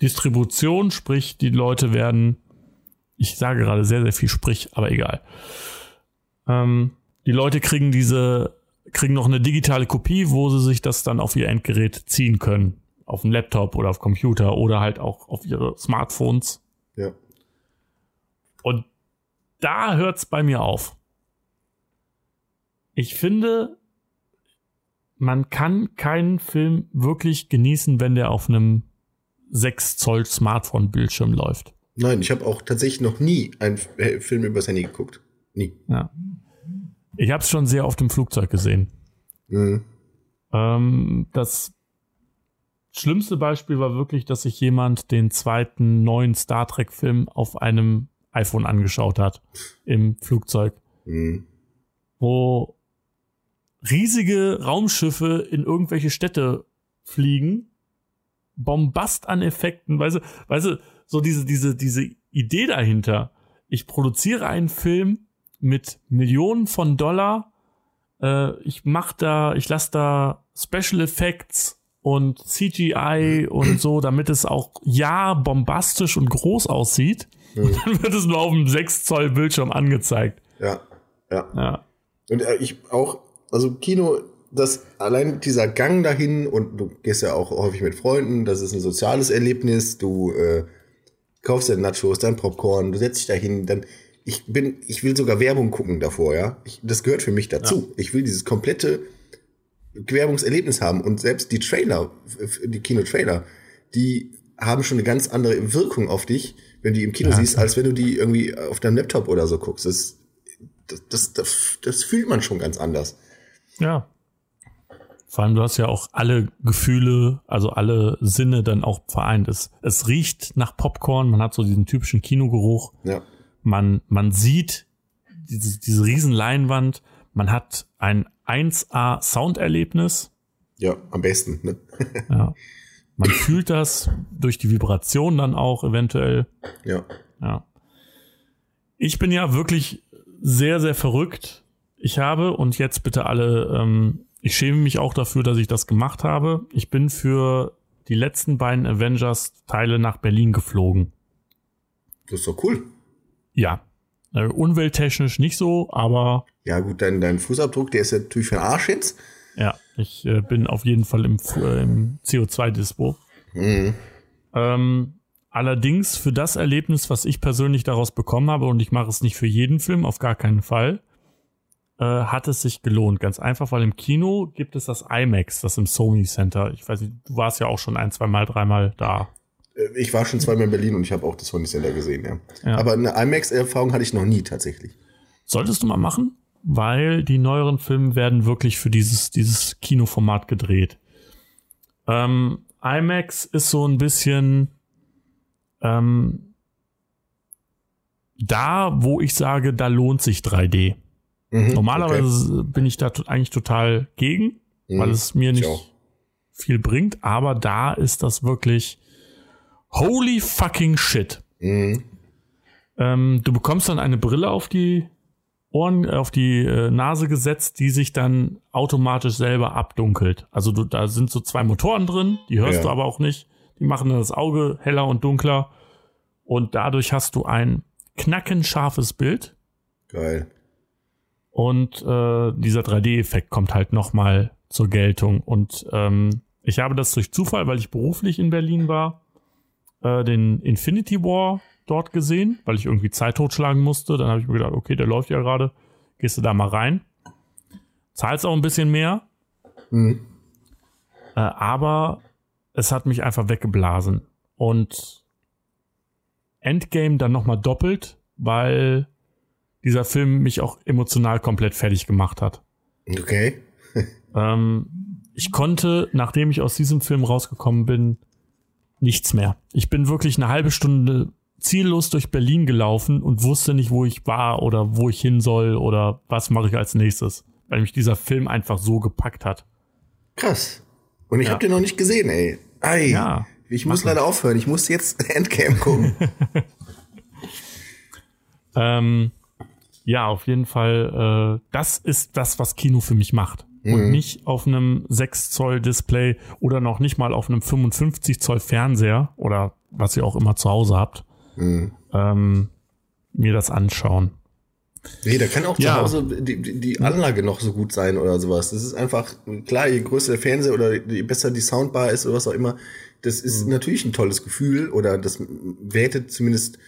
Distribution, sprich die Leute werden, ich sage gerade sehr, sehr viel sprich, aber egal. Ähm, die Leute kriegen diese, kriegen noch eine digitale Kopie, wo sie sich das dann auf ihr Endgerät ziehen können. Auf dem Laptop oder auf Computer oder halt auch auf ihre Smartphones. Ja. Und da hört's bei mir auf. Ich finde, man kann keinen Film wirklich genießen, wenn der auf einem 6 Zoll Smartphone-Bildschirm läuft. Nein, ich habe auch tatsächlich noch nie einen äh, Film übers Handy geguckt. Nie. Ja. Ich habe es schon sehr oft im Flugzeug gesehen. Mhm. Ähm, das schlimmste Beispiel war wirklich, dass sich jemand den zweiten neuen Star Trek-Film auf einem iPhone angeschaut hat im Flugzeug, Mhm. wo riesige Raumschiffe in irgendwelche Städte fliegen, Bombast an Effekten, weißt du, weißt du, so diese, diese, diese Idee dahinter. Ich produziere einen Film mit Millionen von Dollar, äh, ich mach da, ich lasse da Special Effects und CGI und so, damit es auch ja bombastisch und groß aussieht. Mhm. Und dann wird es nur auf einem 6 Zoll Bildschirm angezeigt. Ja, ja. Ja. Und äh, ich auch, also Kino, das allein dieser Gang dahin und du gehst ja auch häufig mit Freunden, das ist ein soziales Erlebnis, du äh, kaufst deine Nachos, dein Popcorn, du setzt dich dahin, dann ich bin, ich will sogar Werbung gucken davor, ja. Ich, das gehört für mich dazu. Ja. Ich will dieses komplette Werbungserlebnis haben und selbst die Trailer, die Kinotrailer, die haben schon eine ganz andere Wirkung auf dich, wenn du die im Kino ja, siehst, als wenn du die irgendwie auf deinem Laptop oder so guckst. Das, das, das, das fühlt man schon ganz anders. Ja. Vor allem, du hast ja auch alle Gefühle, also alle Sinne dann auch vereint. Es, es riecht nach Popcorn, man hat so diesen typischen Kinogeruch. Ja. Man, man sieht diese, diese riesen Leinwand, man hat ein 1A Sounderlebnis. Ja, am besten. Ne? ja. Man fühlt das durch die Vibration dann auch eventuell. Ja. Ja. Ich bin ja wirklich sehr, sehr verrückt. Ich habe, und jetzt bitte alle ähm, ich schäme mich auch dafür, dass ich das gemacht habe. Ich bin für die letzten beiden Avengers-Teile nach Berlin geflogen. Das ist doch cool. Ja. Äh, umwelttechnisch nicht so, aber. Ja, gut, dein, dein Fußabdruck, der ist ja natürlich für den Arsch jetzt. Ja, ich äh, bin auf jeden Fall im, äh, im CO2-Dispo. Mhm. Ähm, allerdings für das Erlebnis, was ich persönlich daraus bekommen habe, und ich mache es nicht für jeden Film, auf gar keinen Fall, äh, hat es sich gelohnt. Ganz einfach, weil im Kino gibt es das IMAX, das im Sony Center. Ich weiß nicht, du warst ja auch schon ein, zwei Mal, dreimal da. Äh, ich war schon zweimal in Berlin und ich habe auch das Sony Center gesehen, ja. ja. Aber eine IMAX-Erfahrung hatte ich noch nie tatsächlich. Solltest du mal machen, weil die neueren Filme werden wirklich für dieses, dieses Kinoformat gedreht. Ähm, IMAX ist so ein bisschen ähm, da, wo ich sage, da lohnt sich 3D. Mhm, Normalerweise okay. bin ich da eigentlich total gegen, mhm, weil es mir nicht viel bringt, aber da ist das wirklich holy fucking shit. Mhm. Ähm, du bekommst dann eine Brille auf die Ohren, äh, auf die äh, Nase gesetzt, die sich dann automatisch selber abdunkelt. Also du, da sind so zwei Motoren drin, die hörst ja. du aber auch nicht. Die machen dann das Auge heller und dunkler. Und dadurch hast du ein knackenscharfes Bild. Geil. Und äh, dieser 3D-Effekt kommt halt nochmal zur Geltung. Und ähm, ich habe das durch Zufall, weil ich beruflich in Berlin war, äh, den Infinity War dort gesehen, weil ich irgendwie Zeit totschlagen musste. Dann habe ich mir gedacht, okay, der läuft ja gerade, gehst du da mal rein. Zahlst auch ein bisschen mehr. Mhm. Äh, aber es hat mich einfach weggeblasen. Und Endgame dann nochmal doppelt, weil dieser Film mich auch emotional komplett fertig gemacht hat. Okay. ähm, ich konnte, nachdem ich aus diesem Film rausgekommen bin, nichts mehr. Ich bin wirklich eine halbe Stunde ziellos durch Berlin gelaufen und wusste nicht, wo ich war oder wo ich hin soll oder was mache ich als nächstes, weil mich dieser Film einfach so gepackt hat. Krass. Und ich ja. habe den noch nicht gesehen, ey. Ei. Ja. Ich muss leider aufhören. Ich muss jetzt Endgame gucken. ähm, ja, auf jeden Fall, äh, das ist das, was Kino für mich macht. Mhm. Und nicht auf einem 6 Zoll Display oder noch nicht mal auf einem 55 Zoll Fernseher oder was ihr auch immer zu Hause habt, mhm. ähm, mir das anschauen. Nee, da kann auch ja. zu Hause die, die Anlage noch so gut sein oder sowas. Das ist einfach, klar, je größer der Fernseher oder je besser die Soundbar ist oder was auch immer, das ist mhm. natürlich ein tolles Gefühl oder das wertet zumindest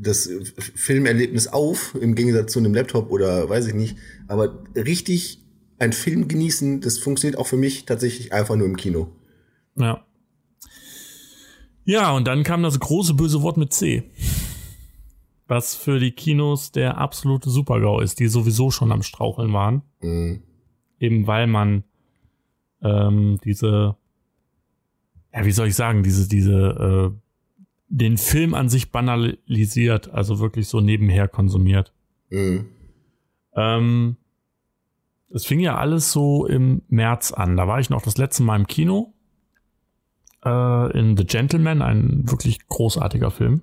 das Filmerlebnis auf, im Gegensatz zu einem Laptop oder weiß ich nicht. Aber richtig ein Film genießen, das funktioniert auch für mich tatsächlich einfach nur im Kino. Ja. Ja, und dann kam das große böse Wort mit C. Was für die Kinos der absolute Supergau ist, die sowieso schon am Straucheln waren. Mhm. Eben weil man ähm, diese, ja, wie soll ich sagen, diese, diese äh, den Film an sich banalisiert, also wirklich so nebenher konsumiert. Mhm. Ähm, es fing ja alles so im März an. Da war ich noch das letzte Mal im Kino. Äh, in The Gentleman, ein wirklich großartiger Film.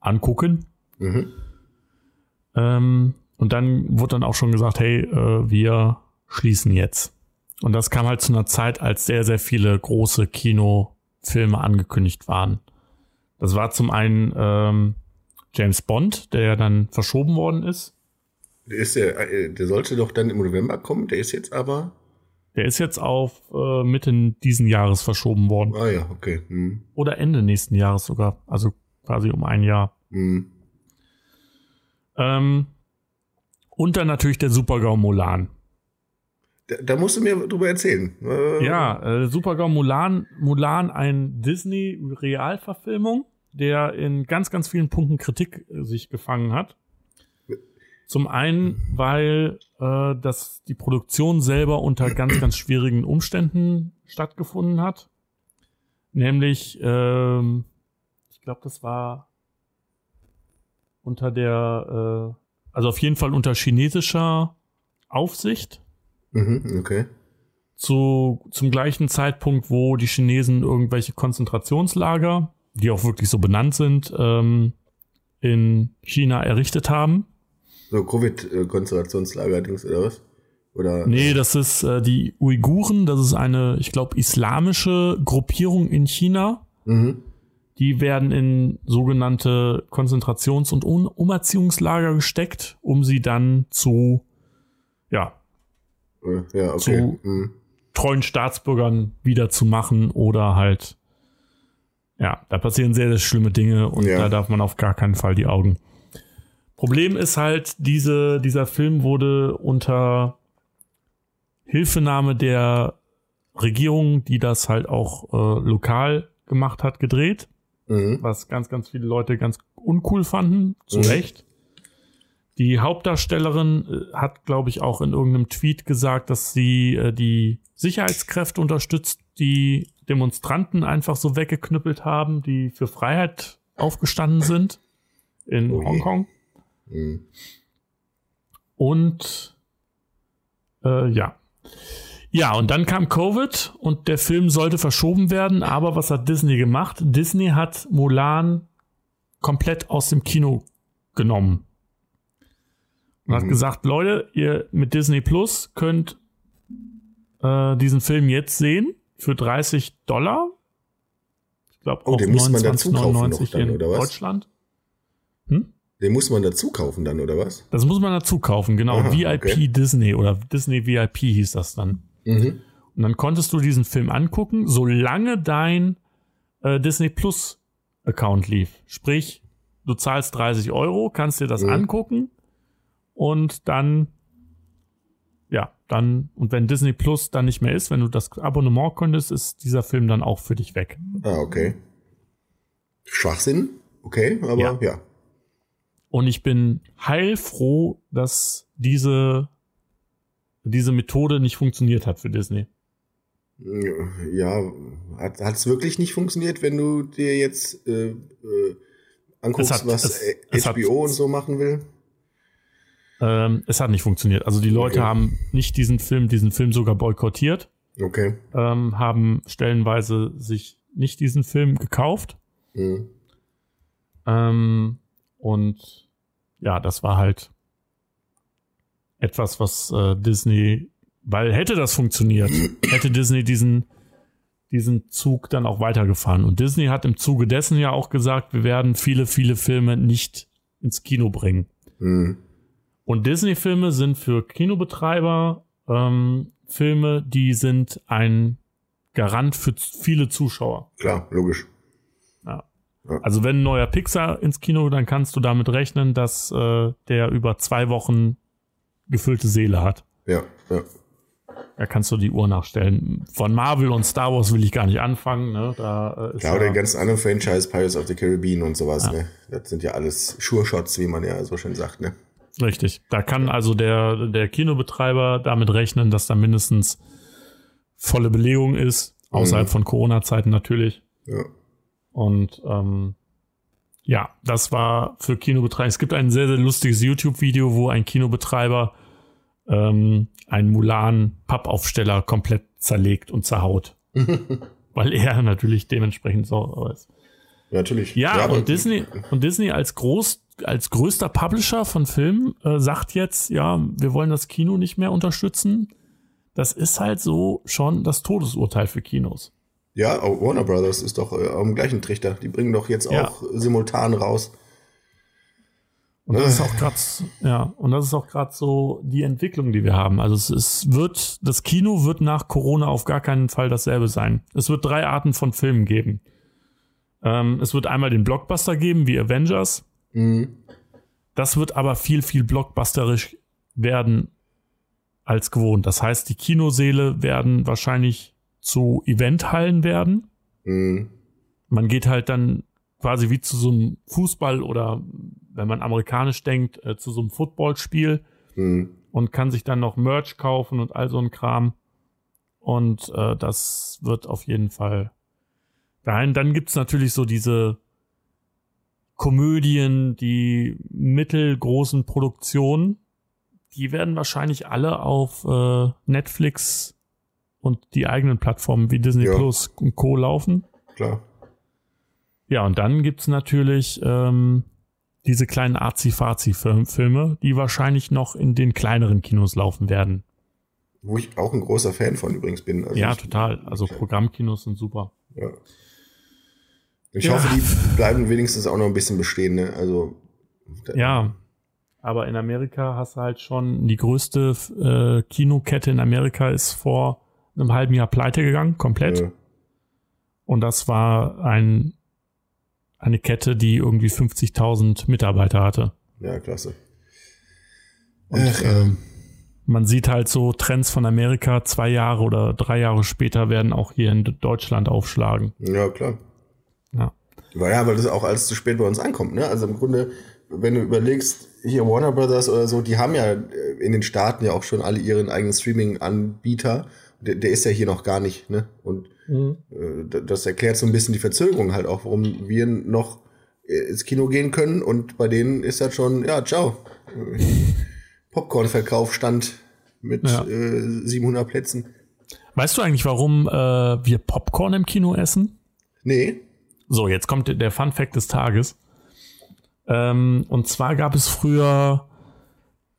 Angucken. Mhm. Ähm, und dann wurde dann auch schon gesagt, hey, äh, wir schließen jetzt. Und das kam halt zu einer Zeit, als sehr, sehr viele große Kinofilme angekündigt waren. Das war zum einen ähm, James Bond, der ja dann verschoben worden ist. Der, ist der, äh, der sollte doch dann im November kommen, der ist jetzt aber. Der ist jetzt auf äh, Mitte diesen Jahres verschoben worden. Ah ja, okay. Hm. Oder Ende nächsten Jahres sogar. Also quasi um ein Jahr. Hm. Ähm, und dann natürlich der Supergau Mulan. Da, da, musst du mir drüber erzählen. Äh, ja, äh, Supergau Mulan, Mulan, ein Disney-Realverfilmung, der in ganz, ganz vielen Punkten Kritik äh, sich gefangen hat. Zum einen, weil äh, das die Produktion selber unter ganz, ganz schwierigen Umständen stattgefunden hat. Nämlich, ähm, ich glaube, das war unter der, äh, also auf jeden Fall unter chinesischer Aufsicht. Mhm, okay. Zu, zum gleichen Zeitpunkt, wo die Chinesen irgendwelche Konzentrationslager, die auch wirklich so benannt sind, ähm, in China errichtet haben. So Covid-Konzentrationslager-Dings oder was? Oder? Nee, das ist äh, die Uiguren, das ist eine, ich glaube, islamische Gruppierung in China. Mhm. Die werden in sogenannte Konzentrations- und um Umerziehungslager gesteckt, um sie dann zu, ja, ja okay. zu mhm. treuen Staatsbürgern wieder zu machen oder halt, ja, da passieren sehr, sehr schlimme Dinge und ja. da darf man auf gar keinen Fall die Augen Problem ist halt, diese, dieser Film wurde unter Hilfenahme der Regierung, die das halt auch äh, lokal gemacht hat, gedreht. Mhm. Was ganz, ganz viele Leute ganz uncool fanden, zu Mhm. Recht. Die Hauptdarstellerin äh, hat, glaube ich, auch in irgendeinem Tweet gesagt, dass sie äh, die Sicherheitskräfte unterstützt, die Demonstranten einfach so weggeknüppelt haben, die für Freiheit aufgestanden sind in Oh. Hongkong. Mhm. Und äh, ja. Ja, und dann kam Covid und der Film sollte verschoben werden, aber was hat Disney gemacht? Disney hat Mulan komplett aus dem Kino genommen. Und hat Mhm. gesagt, Leute, ihr mit Disney Plus könnt äh, diesen Film jetzt sehen für 30 Dollar. Ich glaube Oh, den muss man dazu kaufen 29,99 noch dann, in oder was? Deutschland. Hm? Den muss man dazu kaufen dann, oder was? Das muss man dazu kaufen, genau. Aha, VIP okay. Disney oder Disney VIP hieß das dann. Mhm. Und dann konntest du diesen Film angucken, solange dein äh, Disney Plus Account lief. Sprich, du zahlst 30 Euro, kannst dir das Mhm. angucken und dann, ja, dann, und wenn Disney Plus dann nicht mehr ist, wenn du das Abonnement konntest, ist dieser Film dann auch für dich weg. Ah, okay. Schwachsinn, okay, aber Ja. ja. Und ich bin heilfroh, dass diese, diese Methode nicht funktioniert hat für Disney. Ja, hat es wirklich nicht funktioniert, wenn du dir jetzt äh, äh, anguckst, hat- was es- äh, es hat- HBO und so machen will? Ähm, es hat nicht funktioniert. Also die Leute Okay. haben nicht diesen Film, diesen Film sogar boykottiert, Okay. ähm, haben stellenweise sich nicht diesen Film gekauft. Mhm. Ähm, und ja, das war halt etwas, was äh, Disney, weil hätte das funktioniert, hätte Disney diesen, diesen Zug dann auch weitergefahren. Und Disney hat im Zuge dessen ja auch gesagt, wir werden viele, viele Filme nicht ins Kino bringen. Mhm. Und Disney-Filme sind für Kinobetreiber ähm, Filme, die sind ein Garant für viele Zuschauer. Klar, logisch. Also wenn ein neuer Pixar ins Kino, dann kannst du damit rechnen, dass äh, der über zwei Wochen gefüllte Seele hat. Ja, ja. Da kannst du die Uhr nachstellen. Von Marvel und Star Wars will ich gar nicht anfangen. Ne? Da, äh, ist Klar, oder ja, die ganzen anderen Franchise, Pirates of the Caribbean und sowas, ne? Das sind ja alles Sure-Shots, wie man ja so schön sagt, ne? Richtig. Da kann also der, der Kinobetreiber damit rechnen, dass da mindestens volle Belegung ist, außerhalb Mhm. von Corona-Zeiten natürlich. Ja. Und ähm, ja, das war für Kinobetreiber. Es gibt ein sehr, sehr lustiges YouTube-Video, wo ein Kinobetreiber ähm, einen Mulan-Pappaufsteller komplett zerlegt und zerhaut. weil er natürlich dementsprechend so ist. Ja, natürlich. Ja, aber- und Disney und Disney als groß als größter Publisher von Filmen äh, sagt jetzt, ja, wir wollen das Kino nicht mehr unterstützen. Das ist halt so schon das Todesurteil für Kinos. Ja, auch Warner Brothers ist doch äh, am gleichen Trichter. Die bringen doch jetzt Ja. auch simultan raus. Und das ist auch gerade, ja, und das ist auch gerade so die Entwicklung, die wir haben. Also es, es wird, das Kino wird nach Corona auf gar keinen Fall dasselbe sein. Es wird drei Arten von Filmen geben. Ähm, es wird einmal den Blockbuster geben, wie Avengers. Mhm. Das wird aber viel, viel blockbusterisch werden als gewohnt. Das heißt, die Kinoseele werden wahrscheinlich zu Eventhallen werden. Mhm. Man geht halt dann quasi wie zu so einem Fußball oder wenn man amerikanisch denkt, äh, zu so einem Footballspiel mhm. und kann sich dann noch Merch kaufen und all so ein Kram. Und äh, das wird auf jeden Fall dahin. Dann gibt's natürlich so diese Komödien, die mittelgroßen Produktionen, die werden wahrscheinlich alle auf äh, Netflix und die eigenen Plattformen wie Disney ja. Plus und Co. laufen. Klar. Ja, und dann gibt's natürlich ähm, diese kleinen Azi-Fazi-Filme, die wahrscheinlich noch in den kleineren Kinos laufen werden. Wo ich auch ein großer Fan von übrigens bin. Also ja, total. Also Programmkinos sind super. Ja. Ich ja. hoffe, die bleiben wenigstens auch noch ein bisschen bestehen. Ne? Also ja, aber in Amerika hast du halt schon die größte äh, Kinokette in Amerika ist vor einem halben Jahr pleite gegangen, komplett. Ja. Und das war ein eine Kette, die irgendwie 50.000 Mitarbeiter hatte. Ja, klasse. Und Ach, ja. äh, man sieht halt so Trends von Amerika, zwei Jahre oder drei Jahre später werden auch hier in Deutschland aufschlagen. Ja, klar. Ja. Ja, weil das auch alles zu spät bei uns ankommt. Ne? Also im Grunde, wenn du überlegst, hier Warner Brothers oder so, die haben ja in den Staaten ja auch schon alle ihren eigenen Streaming-Anbieter. Der, der, ist ja hier noch gar nicht. Ne? Und mhm. äh, das erklärt so ein bisschen die Verzögerung halt auch, warum wir noch äh, ins Kino gehen können und bei denen ist das schon, ja, ciao. Popcorn-Verkauf stand mit ja. äh, 700 Plätzen. Weißt du eigentlich, warum äh, wir Popcorn im Kino essen? Nee. So, jetzt kommt der Fun Fact des Tages. Ähm, und zwar gab es früher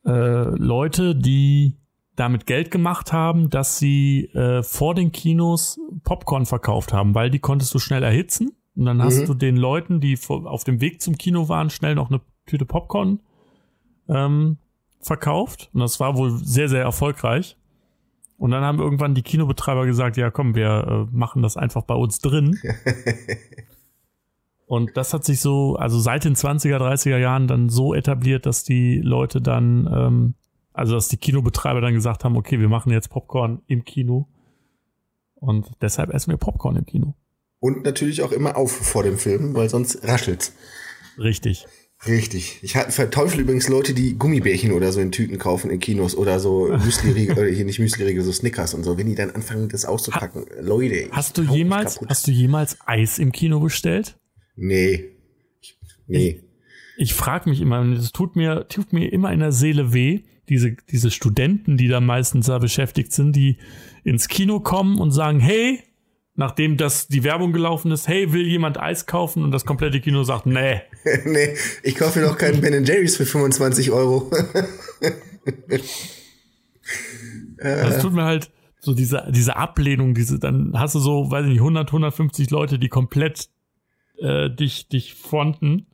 äh, Leute, die damit Geld gemacht haben, dass sie äh, vor den Kinos Popcorn verkauft haben, weil die konntest du schnell erhitzen. Und dann hast mhm. du den Leuten, die auf dem Weg zum Kino waren, schnell noch eine Tüte Popcorn ähm, verkauft. Und das war wohl sehr, sehr erfolgreich. Und dann haben irgendwann die Kinobetreiber gesagt, ja komm, wir äh, machen das einfach bei uns drin. Und das hat sich so, also seit den 20er, 30er Jahren dann so etabliert, dass die Leute dann, ähm, also dass die Kinobetreiber dann gesagt haben, okay, wir machen jetzt Popcorn im Kino. Und deshalb essen wir Popcorn im Kino. Und natürlich auch immer auf vor dem Film, weil sonst raschelt's. Richtig. Richtig. Ich verteufel übrigens Leute, die Gummibärchen oder so in Tüten kaufen in Kinos oder so Müsli-Riegel, oder hier nicht Müsli-Riegel, so Snickers und so, wenn die dann anfangen, das auszupacken. Ha Leute. Hast du jemals, hast du jemals Eis im Kino bestellt? Nee. Nee. Ich, ich frage mich immer, das tut mir, tut mir immer in der Seele weh, diese, diese Studenten, die da meistens da beschäftigt sind, die ins Kino kommen und sagen, hey, nachdem das die Werbung gelaufen ist, hey, will jemand Eis kaufen? Und das komplette Kino sagt, nee. nee, ich kaufe mir doch keinen Ben Jerry's für 25 Euro. das tut mir halt so diese, diese Ablehnung, diese, dann hast du so, weiß ich nicht, 100, 150 Leute, die komplett äh, dich, dich fronten.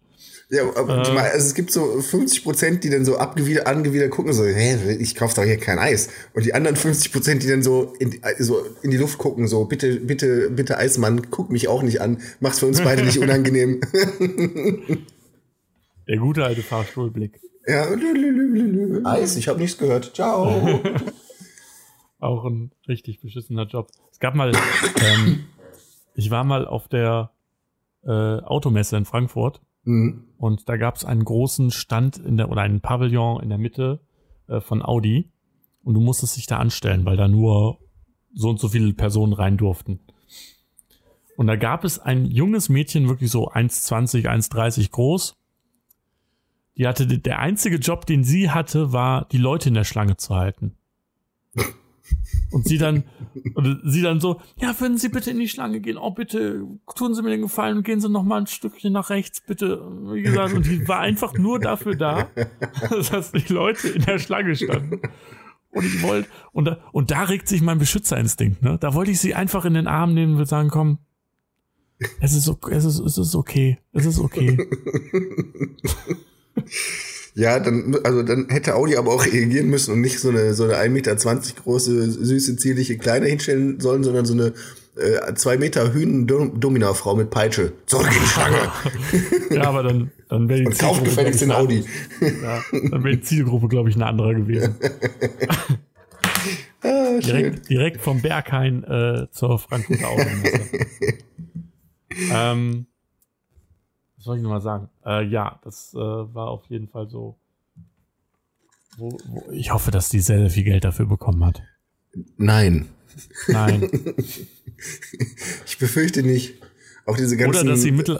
Ja, aber äh, also es gibt so 50 Prozent, die dann so abgewidert, angewidert gucken, so, hä, ich kauf doch hier kein Eis. Und die anderen 50 Prozent, die dann so in, so in die Luft gucken, so, bitte, bitte, bitte Eismann, guck mich auch nicht an, mach's für uns beide nicht unangenehm. Der gute alte Fahrstuhlblick. Ja, Eis, ich habe nichts gehört. Ciao. auch ein richtig beschissener Job. Es gab mal, ähm, ich war mal auf der äh, Automesse in Frankfurt Mhm. Und da gab es einen großen Stand in der oder einen Pavillon in der Mitte äh, von Audi. Und du musstest dich da anstellen, weil da nur so und so viele Personen rein durften. Und da gab es ein junges Mädchen, wirklich so 1,20, 1,30 groß. Die hatte, der einzige Job, den sie hatte, war, die Leute in der Schlange zu halten. Und sie dann, und sie dann so, ja, würden Sie bitte in die Schlange gehen? Oh, bitte, tun Sie mir den Gefallen und gehen Sie noch mal ein Stückchen nach rechts, bitte. Wie gesagt, und die war einfach nur dafür da, dass die Leute in der Schlange standen. Und ich wollte, und da, und da regt sich mein Beschützerinstinkt, ne? Da wollte ich sie einfach in den Arm nehmen und sagen, komm, es ist, es ist, es ist okay, es ist okay. Ja, dann, also dann hätte Audi aber auch reagieren müssen und nicht so eine, so eine 1,20 Meter große, süße, zierliche Kleine hinstellen sollen, sondern so eine äh, zwei Meter Hühnen-Domina-Frau mit Peitsche. Zurück in die Schlange. ja, aber dann, dann wäre die und kauft gefälligst den Audi. Ja, dann wäre die Zielgruppe, glaube ich, eine andere gewesen. ah, direkt, direkt vom Berghain äh, zur Frankfurter Automesse. ähm, was soll ich nochmal sagen? Äh, ja, das äh, war auf jeden Fall so. Wo, wo, ich hoffe, dass die sehr, sehr viel Geld dafür bekommen hat. Nein. Nein. ich befürchte nicht. Auch diese ganzen. Oder dass sie mittel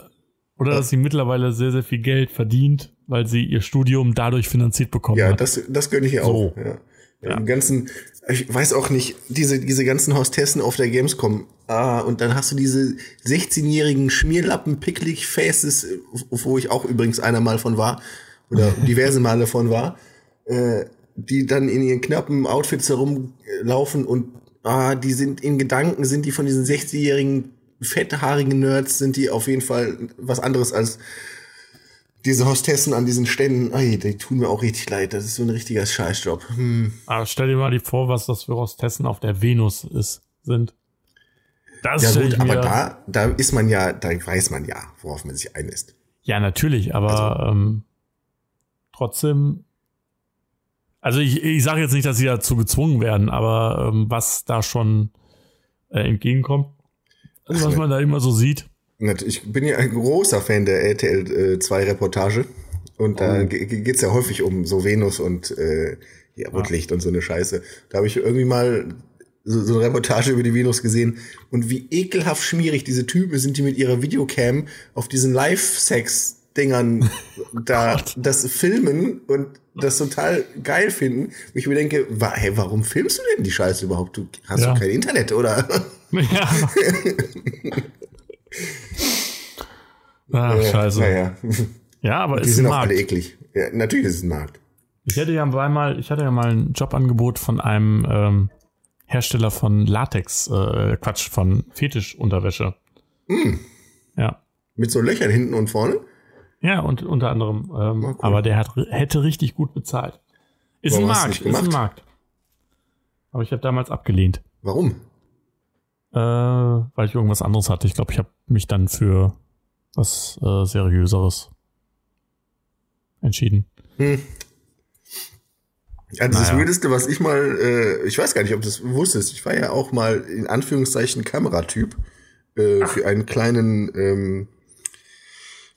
oder dass sie mittlerweile sehr, sehr viel Geld verdient, weil sie ihr Studium dadurch finanziert bekommen ja, hat. Ja, das, das gönne ich ihr auch. So. Ja. Ja. Die ganzen, ich weiß auch nicht, diese, diese ganzen Hostessen auf der Gamescom. Ah, und dann hast du diese 16-jährigen Schmierlappen, picklig Faces, wo ich auch übrigens einer mal von war, oder diverse Male von war, äh, die dann in ihren knappen Outfits herumlaufen und ah, die sind in Gedanken, sind die von diesen 60-jährigen fetthaarigen Nerds, sind die auf jeden Fall was anderes als diese Hostessen an diesen Ständen, ey, die tun mir auch richtig leid. Das ist so ein richtiger Scheißjob. Hm. Aber stell dir mal vor, was das für Hostessen auf der Venus ist, sind. Das ja gut, aber da, da ist man ja, da weiß man ja, worauf man sich einlässt. Ja, natürlich, aber also, ähm, trotzdem. Also ich, ich sage jetzt nicht, dass sie dazu gezwungen werden, aber ähm, was da schon äh, entgegenkommt, also was man da immer so sieht. Ich bin ja ein großer Fan der RTL 2 äh, Reportage. Und da oh. geht's ja häufig um so Venus und äh, ja, Rotlicht ja. und so eine Scheiße. Da habe ich irgendwie mal so, so eine Reportage über die Venus gesehen und wie ekelhaft schmierig diese Typen sind, die mit ihrer Videocam auf diesen Live-Sex-Dingern da das filmen und das total geil finden. Und ich mir denke, wa hey, warum filmst du denn die Scheiße überhaupt? Du hast ja. doch kein Internet, oder? Ja. Ach, scheiße. Naja. Ja, aber die sind auch alle eklig. Ja, natürlich ist es ein Markt. Ich hätte ja mal, ich hatte ja mal ein Jobangebot von einem ähm, Hersteller von Latex, äh, Quatsch, von Fetischunterwäsche. Mm. Ja. Mit so Löchern hinten und vorne? Ja, und unter anderem. Ähm, cool. Aber der hat, hätte richtig gut bezahlt. Ist Warum ein Markt, ist ein Markt. Aber ich habe damals abgelehnt. Warum? Äh, weil ich irgendwas anderes hatte. Ich glaube, ich habe mich dann für was äh, seriöseres entschieden. Hm. Also naja. das Weirdeste, was ich mal, äh, ich weiß gar nicht, ob du das wusstest, ich war ja auch mal in Anführungszeichen Kameratyp äh, für einen kleinen ähm,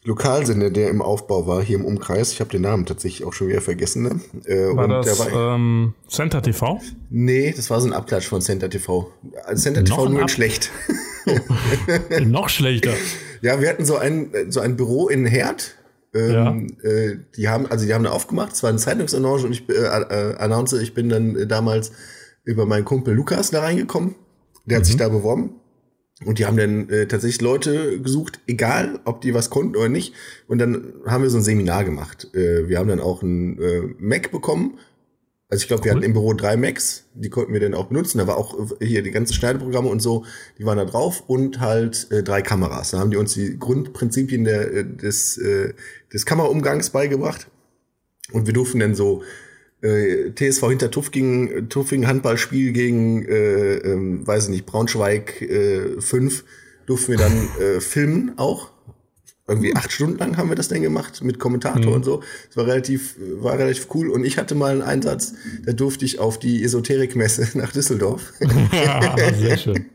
Lokalsender, der im Aufbau war, hier im Umkreis. Ich habe den Namen tatsächlich auch schon wieder vergessen. Ne? Äh, war das war, ähm, Center TV? Nee, das war so ein Abklatsch von Center TV. Also Center noch TV nur in schlecht. Oh. noch schlechter. Ja, wir hatten so ein, so ein Büro in Herd. Ähm, ja. äh, die haben, also die haben da aufgemacht, es war eine Zeitungsannonce und ich äh, äh, announce, ich bin dann äh, damals über meinen Kumpel Lukas da reingekommen. Der hat sich mhm. da beworben. Und die haben dann äh, tatsächlich Leute gesucht, egal ob die was konnten oder nicht. Und dann haben wir so ein Seminar gemacht. Äh, wir haben dann auch ein äh, Mac bekommen also ich glaube, wir hatten im Büro drei Macs, die konnten wir dann auch benutzen. Da war auch hier die ganzen Schneideprogramme und so, die waren da drauf und halt äh, drei Kameras. Da haben die uns die Grundprinzipien der, äh, des, äh, des Kameraumgangs beigebracht. Und wir durften dann so äh, TSV hinter Tuffing, Tuffing Handballspiel gegen, äh, äh, weiß ich nicht, Braunschweig äh, 5 durften wir dann äh, filmen auch irgendwie acht Stunden lang haben wir das denn gemacht mit Kommentator mhm. und so. Es war relativ, war relativ cool. Und ich hatte mal einen Einsatz, da durfte ich auf die Esoterikmesse nach Düsseldorf. Ja, sehr schön.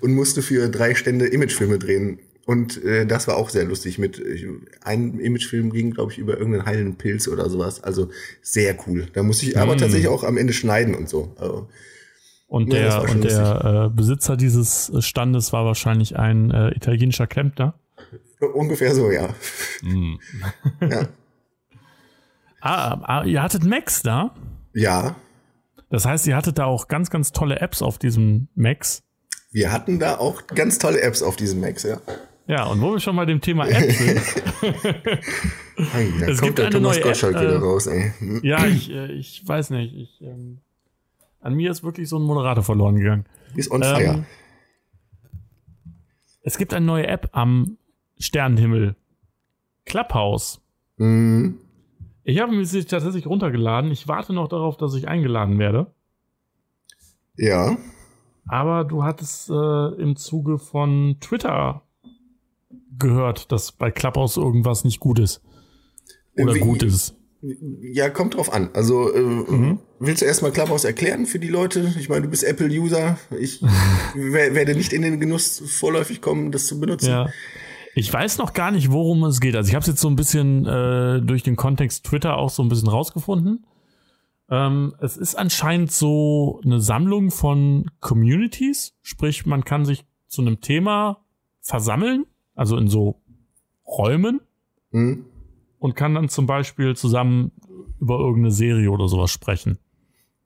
und musste für drei Stände Imagefilme drehen. Und äh, das war auch sehr lustig. Mit äh, einem Imagefilm ging, glaube ich, über irgendeinen heilenden Pilz oder sowas. Also sehr cool. Da musste ich aber mhm. tatsächlich auch am Ende schneiden und so. Also, und der, und der äh, Besitzer dieses Standes war wahrscheinlich ein äh, italienischer Klempner. Ungefähr so, ja. Mm. ja. Ah, ah, ihr hattet Macs da? Ja. Das heißt, ihr hattet da auch ganz, ganz tolle Apps auf diesem Macs? Wir hatten da auch ganz tolle Apps auf diesem Macs, ja. Ja, und wo wir schon bei dem Thema Apps sind. hey, da es kommt gibt der eine Thomas neue Gottschalk App, wieder äh, raus, ey. Ja, ich, äh, ich weiß nicht. Ich, ähm, an mir ist wirklich so ein Moderator verloren gegangen. Ist on fire. Ähm, es gibt eine neue App am Sternenhimmel. Clubhouse. Mhm. Ich habe mir sie tatsächlich runtergeladen. Ich warte noch darauf, dass ich eingeladen werde. Ja. Aber du hattest äh, im Zuge von Twitter gehört, dass bei Clubhouse irgendwas nicht gut ist. Oder Wie- gut ist. Ja, kommt drauf an. Also, äh, Mhm. willst du erstmal Clubhouse erklären für die Leute? Ich meine, du bist Apple-User. Ich wer- werde nicht in den Genuss vorläufig kommen, das zu benutzen. Ja. Ich weiß noch gar nicht, worum es geht. Also ich habe es jetzt so ein bisschen äh, durch den Kontext Twitter auch so ein bisschen rausgefunden. Ähm, es ist anscheinend so eine Sammlung von Communities, sprich man kann sich zu einem Thema versammeln, also in so Räumen Hm? und kann dann zum Beispiel zusammen über irgendeine Serie oder sowas sprechen.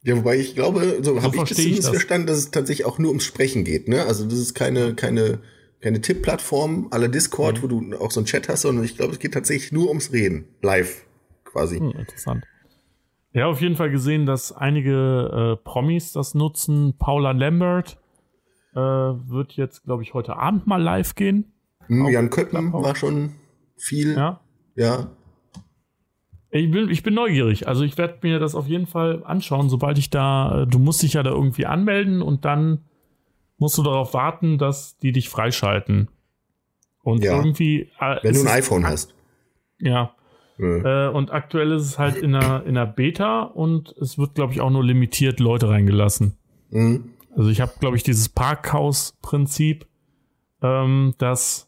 Ja, wobei ich glaube, so, habe ich das verstehe ich zumindest das. verstanden, dass es tatsächlich auch nur ums Sprechen geht. Ne? Also das ist keine, keine, keine Tipp-Plattform aller Discord, Mhm. wo du auch so einen Chat hast, sondern ich glaube, es geht tatsächlich nur ums Reden. Live quasi. Hm, interessant. Ja, auf jeden Fall gesehen, dass einige äh, Promis das nutzen. Paula Lambert äh, wird jetzt, glaube ich, heute Abend mal live gehen. Hm, Jan Köppen war schon viel. Ja. Ja. Ich bin, ich bin neugierig. Also ich werde mir das auf jeden Fall anschauen, sobald ich da. äh, Du musst dich ja da irgendwie anmelden und dann musst du darauf warten, dass die dich freischalten. Und Ja. irgendwie. Äh, Wenn ist du ein iPhone hast. Ja. Ja. Äh, und aktuell ist es halt in einer, in einer Beta und es wird, glaube ich, auch nur limitiert Leute reingelassen. Hm. Also ich habe, glaube ich, dieses Parkhaus-Prinzip, ähm, dass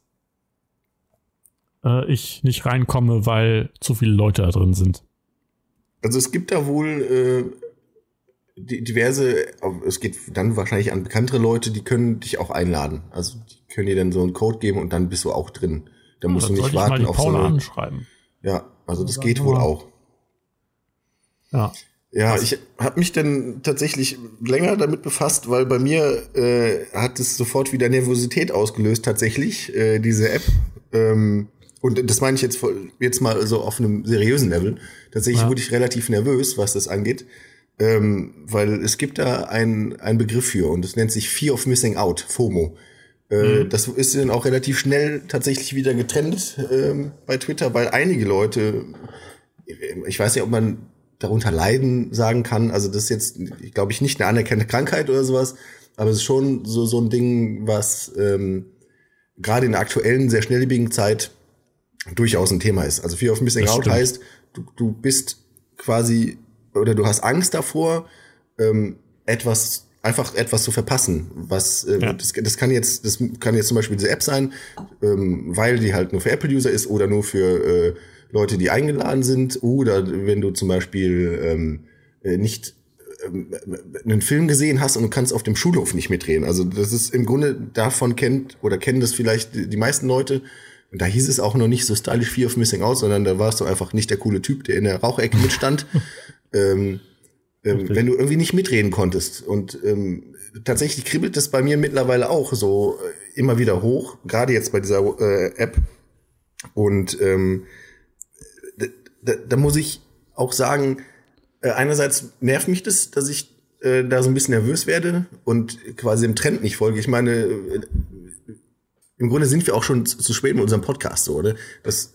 äh, ich nicht reinkomme, weil zu viele Leute da drin sind. Also es gibt da wohl äh, di- diverse, es geht dann wahrscheinlich an bekanntere Leute, die können dich auch einladen. Also die können dir dann so einen Code geben und dann bist du auch drin. Da musst Dann du nicht warten auf so Paula eine. anschreiben. Ja, also das geht wohl auch. Ja. Ja, Was? ich habe mich dann tatsächlich länger damit befasst, weil bei mir äh, hat es sofort wieder Nervosität ausgelöst, tatsächlich, äh, diese App. Ähm, und das meine ich jetzt, voll- jetzt mal so auf einem seriösen Level. Tatsächlich Ja. wurde ich relativ nervös, was das angeht. Ähm, weil es gibt da einen einen Begriff für und das nennt sich Fear of Missing Out, FOMO. Äh, Das ist dann auch relativ schnell tatsächlich wieder getrennt ähm, bei Twitter, weil einige Leute, ich weiß nicht, ob man darunter leiden sagen kann. Also das ist jetzt, glaube ich, nicht eine anerkannte Krankheit oder sowas, aber es ist schon so, so ein Ding, was ähm, gerade in der aktuellen, sehr schnelllebigen Zeit durchaus ein Thema ist. Also Fear of Missing Das Out stimmt. heißt, du, du bist quasi oder du hast Angst davor, ähm, etwas einfach etwas zu verpassen. Was äh, Ja. das, das kann jetzt das kann jetzt zum Beispiel diese App sein, ähm, weil die halt nur für Apple-User ist oder nur für äh, Leute, die eingeladen sind oder wenn du zum Beispiel ähm, äh, nicht ähm, einen Film gesehen hast und du kannst auf dem Schulhof nicht mitreden. Also das ist im Grunde davon kennt oder kennen das vielleicht die die meisten Leute. Und da hieß es auch noch nicht so stylish Fear of Missing Out, sondern da warst du einfach nicht der coole Typ, der in der Rauchecke mitstand. ähm, ähm, wenn du irgendwie nicht mitreden konntest. Und ähm, tatsächlich kribbelt das bei mir mittlerweile auch so äh, immer wieder hoch, gerade jetzt bei dieser äh, App. Und ähm, da, da, da muss ich auch sagen, äh, einerseits nervt mich das, dass ich äh, da so ein bisschen nervös werde und quasi dem Trend nicht folge. Ich meine, äh, im Grunde sind wir auch schon zu, zu spät mit unserem Podcast so, oder? Das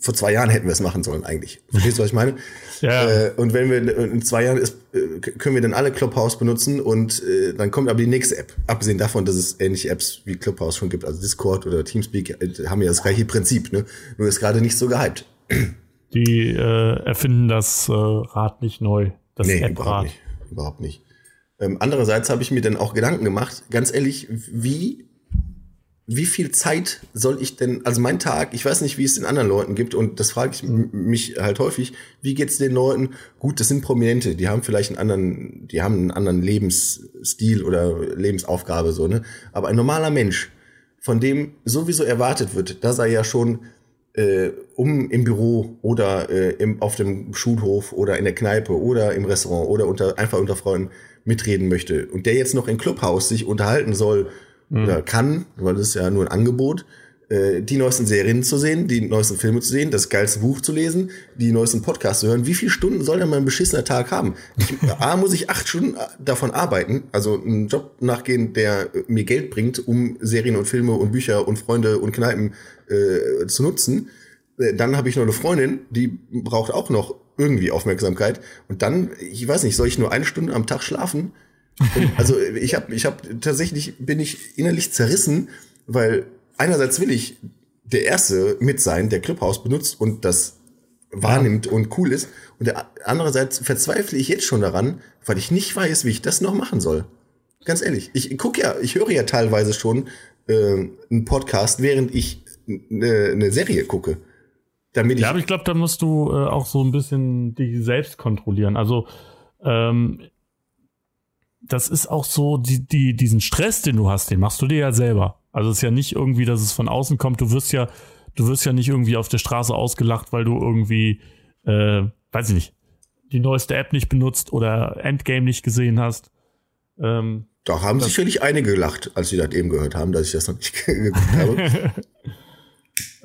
vor zwei Jahren hätten wir es machen sollen eigentlich. Verstehst du, was ich meine? Ja. Äh, und wenn wir in zwei Jahren ist, äh, können wir dann alle Clubhouse benutzen und äh, dann kommt aber die nächste App. Abgesehen davon, dass es ähnliche Apps wie Clubhouse schon gibt, also Discord oder Teamspeak, äh, haben ja das gleiche Prinzip, ne? Nur ist gerade nicht so gehypt. Die äh, erfinden das äh, Rad nicht neu. Das Nee, überhaupt nicht. Überhaupt nicht. Ähm, andererseits habe ich mir dann auch Gedanken gemacht, ganz ehrlich, wie, wie viel Zeit soll ich denn, also mein Tag, ich weiß nicht, wie es den anderen Leuten gibt und das frage ich mich halt häufig, wie geht's den Leuten? Gut, das sind Prominente, die haben vielleicht einen anderen, die haben einen anderen Lebensstil oder Lebensaufgabe, so, ne? Aber ein normaler Mensch, von dem sowieso erwartet wird, dass er ja schon äh, um im Büro oder äh, im, auf dem Schulhof oder in der Kneipe oder im Restaurant oder unter, einfach unter Freunden mitreden möchte und der jetzt noch im Clubhaus sich unterhalten soll oder kann, weil das ist ja nur ein Angebot, äh, die neuesten Serien zu sehen, die neuesten Filme zu sehen, das geilste Buch zu lesen, die neuesten Podcasts zu hören. Wie viele Stunden soll denn mein beschissener Tag haben? A, muss ich acht Stunden davon arbeiten, also einen Job nachgehen, der äh, mir Geld bringt, um Serien und Filme und Bücher und Freunde und Kneipen äh, zu nutzen. Äh, dann habe ich noch eine Freundin, die braucht auch noch irgendwie Aufmerksamkeit. Und dann, ich weiß nicht, soll ich nur eine Stunde am Tag schlafen? Also ich habe, ich habe tatsächlich bin ich innerlich zerrissen, weil einerseits will ich der erste mit sein, der Clubhouse benutzt und das wahrnimmt ja. und cool ist. Und der, andererseits verzweifle ich jetzt schon daran, weil ich nicht weiß, wie ich das noch machen soll. Ganz ehrlich, ich gucke ja, ich höre ja teilweise schon äh, einen Podcast, während ich eine, eine Serie gucke. Damit ich ja, aber ich glaube, da musst du äh, auch so ein bisschen dich selbst kontrollieren. Also ähm, das ist auch so, die, die, diesen Stress, den du hast, den machst du dir ja selber. Also es ist ja nicht irgendwie, dass es von außen kommt. Du wirst ja, du wirst ja nicht irgendwie auf der Straße ausgelacht, weil du irgendwie, äh, weiß ich nicht, die neueste App nicht benutzt oder Endgame nicht gesehen hast. Ähm, da haben sicherlich einige gelacht, als sie das eben gehört haben, dass ich das noch nicht geguckt habe.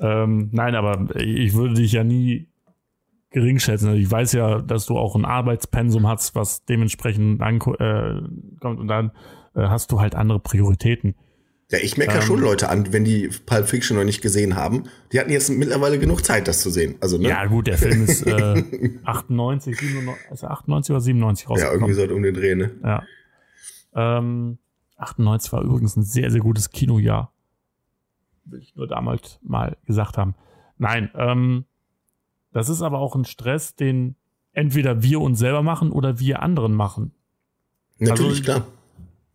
ähm, nein, aber ich würde dich ja nie gering schätzen. Also ich weiß ja, dass du auch ein Arbeitspensum hast, was dementsprechend ankommt äh, und dann äh, hast du halt andere Prioritäten. Ja, ich merke ähm, ja schon Leute an, wenn die Pulp Fiction noch nicht gesehen haben. Die hatten jetzt mittlerweile genug Zeit, das zu sehen. Also, ne? Ja, gut, der Film ist äh, 98, 97, also 98 oder 97 rausgekommen. Ja, irgendwie so um den Dreh, ne? Ja. Ähm, 98 war übrigens ein sehr, sehr gutes Kinojahr. Will ich nur damals mal gesagt haben. Nein, ähm, das ist aber auch ein Stress, den entweder wir uns selber machen oder wir anderen machen. Natürlich, also,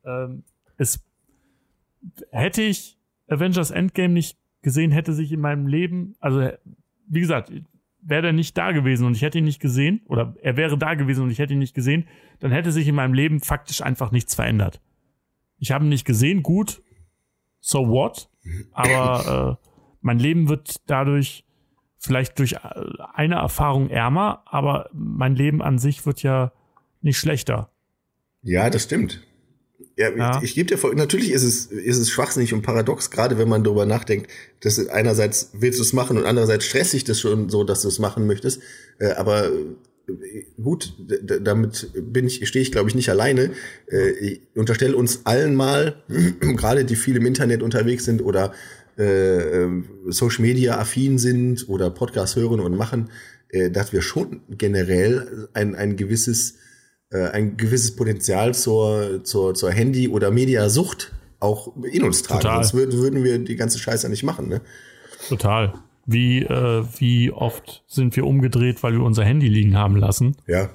klar. Ähm, es hätte ich Avengers Endgame nicht gesehen, hätte sich in meinem Leben, also wie gesagt, wäre er nicht da gewesen und ich hätte ihn nicht gesehen, oder er wäre da gewesen und ich hätte ihn nicht gesehen, dann hätte sich in meinem Leben faktisch einfach nichts verändert. Ich habe ihn nicht gesehen, gut, so what? Aber äh, mein Leben wird dadurch vielleicht durch eine Erfahrung ärmer, aber mein Leben an sich wird ja nicht schlechter. Ja, das stimmt. Ja, ja. ich, ich gebe dir vor, natürlich ist es, ist es schwachsinnig und paradox, gerade wenn man darüber nachdenkt, dass einerseits willst du es machen und andererseits stressig das schon so, dass du es machen möchtest. Äh, aber äh, gut, damit bin ich, stehe ich, glaube ich, nicht alleine. Äh, ich unterstelle uns allen mal, gerade die viel im Internet unterwegs sind oder äh, Social Media affin sind oder Podcast hören und machen, äh, dass wir schon generell ein, ein gewisses äh, ein gewisses Potenzial zur, zur, zur Handy- oder Mediasucht auch in uns tragen. Total. Sonst würden, würden wir die ganze Scheiße nicht machen. Ne? Total. Wie, äh, wie oft sind wir umgedreht, weil wir unser Handy liegen haben lassen? Ja.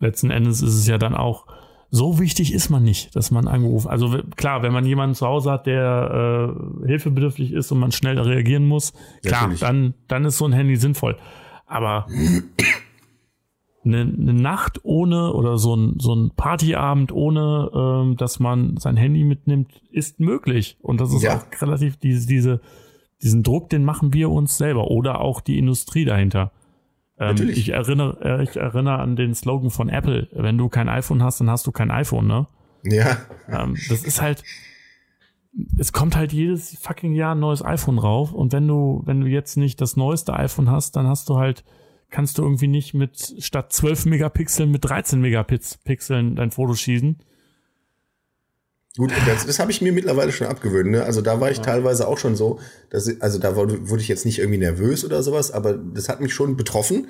Letzten Endes ist es ja dann auch, so wichtig ist man nicht, dass man angerufen. Also klar, wenn man jemanden zu Hause hat, der äh, hilfebedürftig ist und man schnell reagieren muss, klar, dann, dann ist so ein Handy sinnvoll. Aber eine, eine Nacht ohne oder so ein, so ein Partyabend ohne, ähm, dass man sein Handy mitnimmt, ist möglich. Und das ist ja. auch relativ diese, diese, diesen Druck, den machen wir uns selber oder auch die Industrie dahinter. Ähm, ich erinnere, äh, ich erinnere an den Slogan von Apple. Wenn du kein iPhone hast, dann hast du kein iPhone, ne? Ja. Ähm, das ist halt, es kommt halt jedes fucking Jahr ein neues iPhone rauf. Und wenn du, wenn du jetzt nicht das neueste iPhone hast, dann hast du halt kannst du irgendwie nicht mit statt 12 Megapixeln mit 13 Megapixeln dein Foto schießen. Gut, das, das habe ich mir mittlerweile schon abgewöhnt. Ne? Also da war ich ja. teilweise auch schon so, dass ich, also da wurde ich jetzt nicht irgendwie nervös oder sowas, aber das hat mich schon betroffen,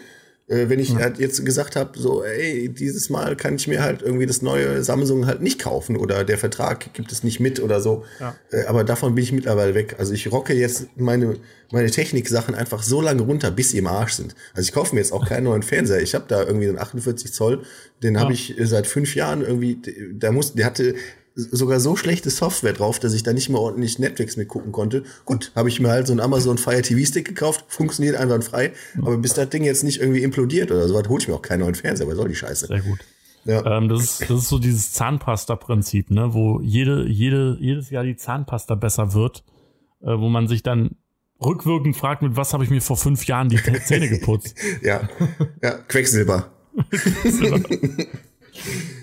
äh, wenn ich ja. halt jetzt gesagt habe, so, ey, dieses Mal kann ich mir halt irgendwie das neue Samsung halt nicht kaufen oder der Vertrag gibt es nicht mit oder so. Ja. Äh, aber davon bin ich mittlerweile weg. Also ich rocke jetzt meine, meine Technik-Sachen einfach so lange runter, bis sie im Arsch sind. Also ich kaufe mir jetzt auch keinen neuen Fernseher. Ich habe da irgendwie einen 48 Zoll, den ja. habe ich seit fünf Jahren irgendwie, da muss, der hatte sogar so schlechte Software drauf, dass ich da nicht mehr ordentlich Netflix mitgucken konnte. Gut, habe ich mir halt so einen Amazon Fire TV Stick gekauft, funktioniert einwandfrei, aber bis das Ding jetzt nicht irgendwie implodiert oder so, hole ich mir auch keinen neuen Fernseher, was soll die Scheiße? Sehr gut. Ja. Ähm, das, ist, das ist so dieses Zahnpasta-Prinzip, ne, wo jede, jede, jedes Jahr die Zahnpasta besser wird, äh, wo man sich dann rückwirkend fragt, mit was habe ich mir vor fünf Jahren die Zähne geputzt? ja, ja, Quecksilber.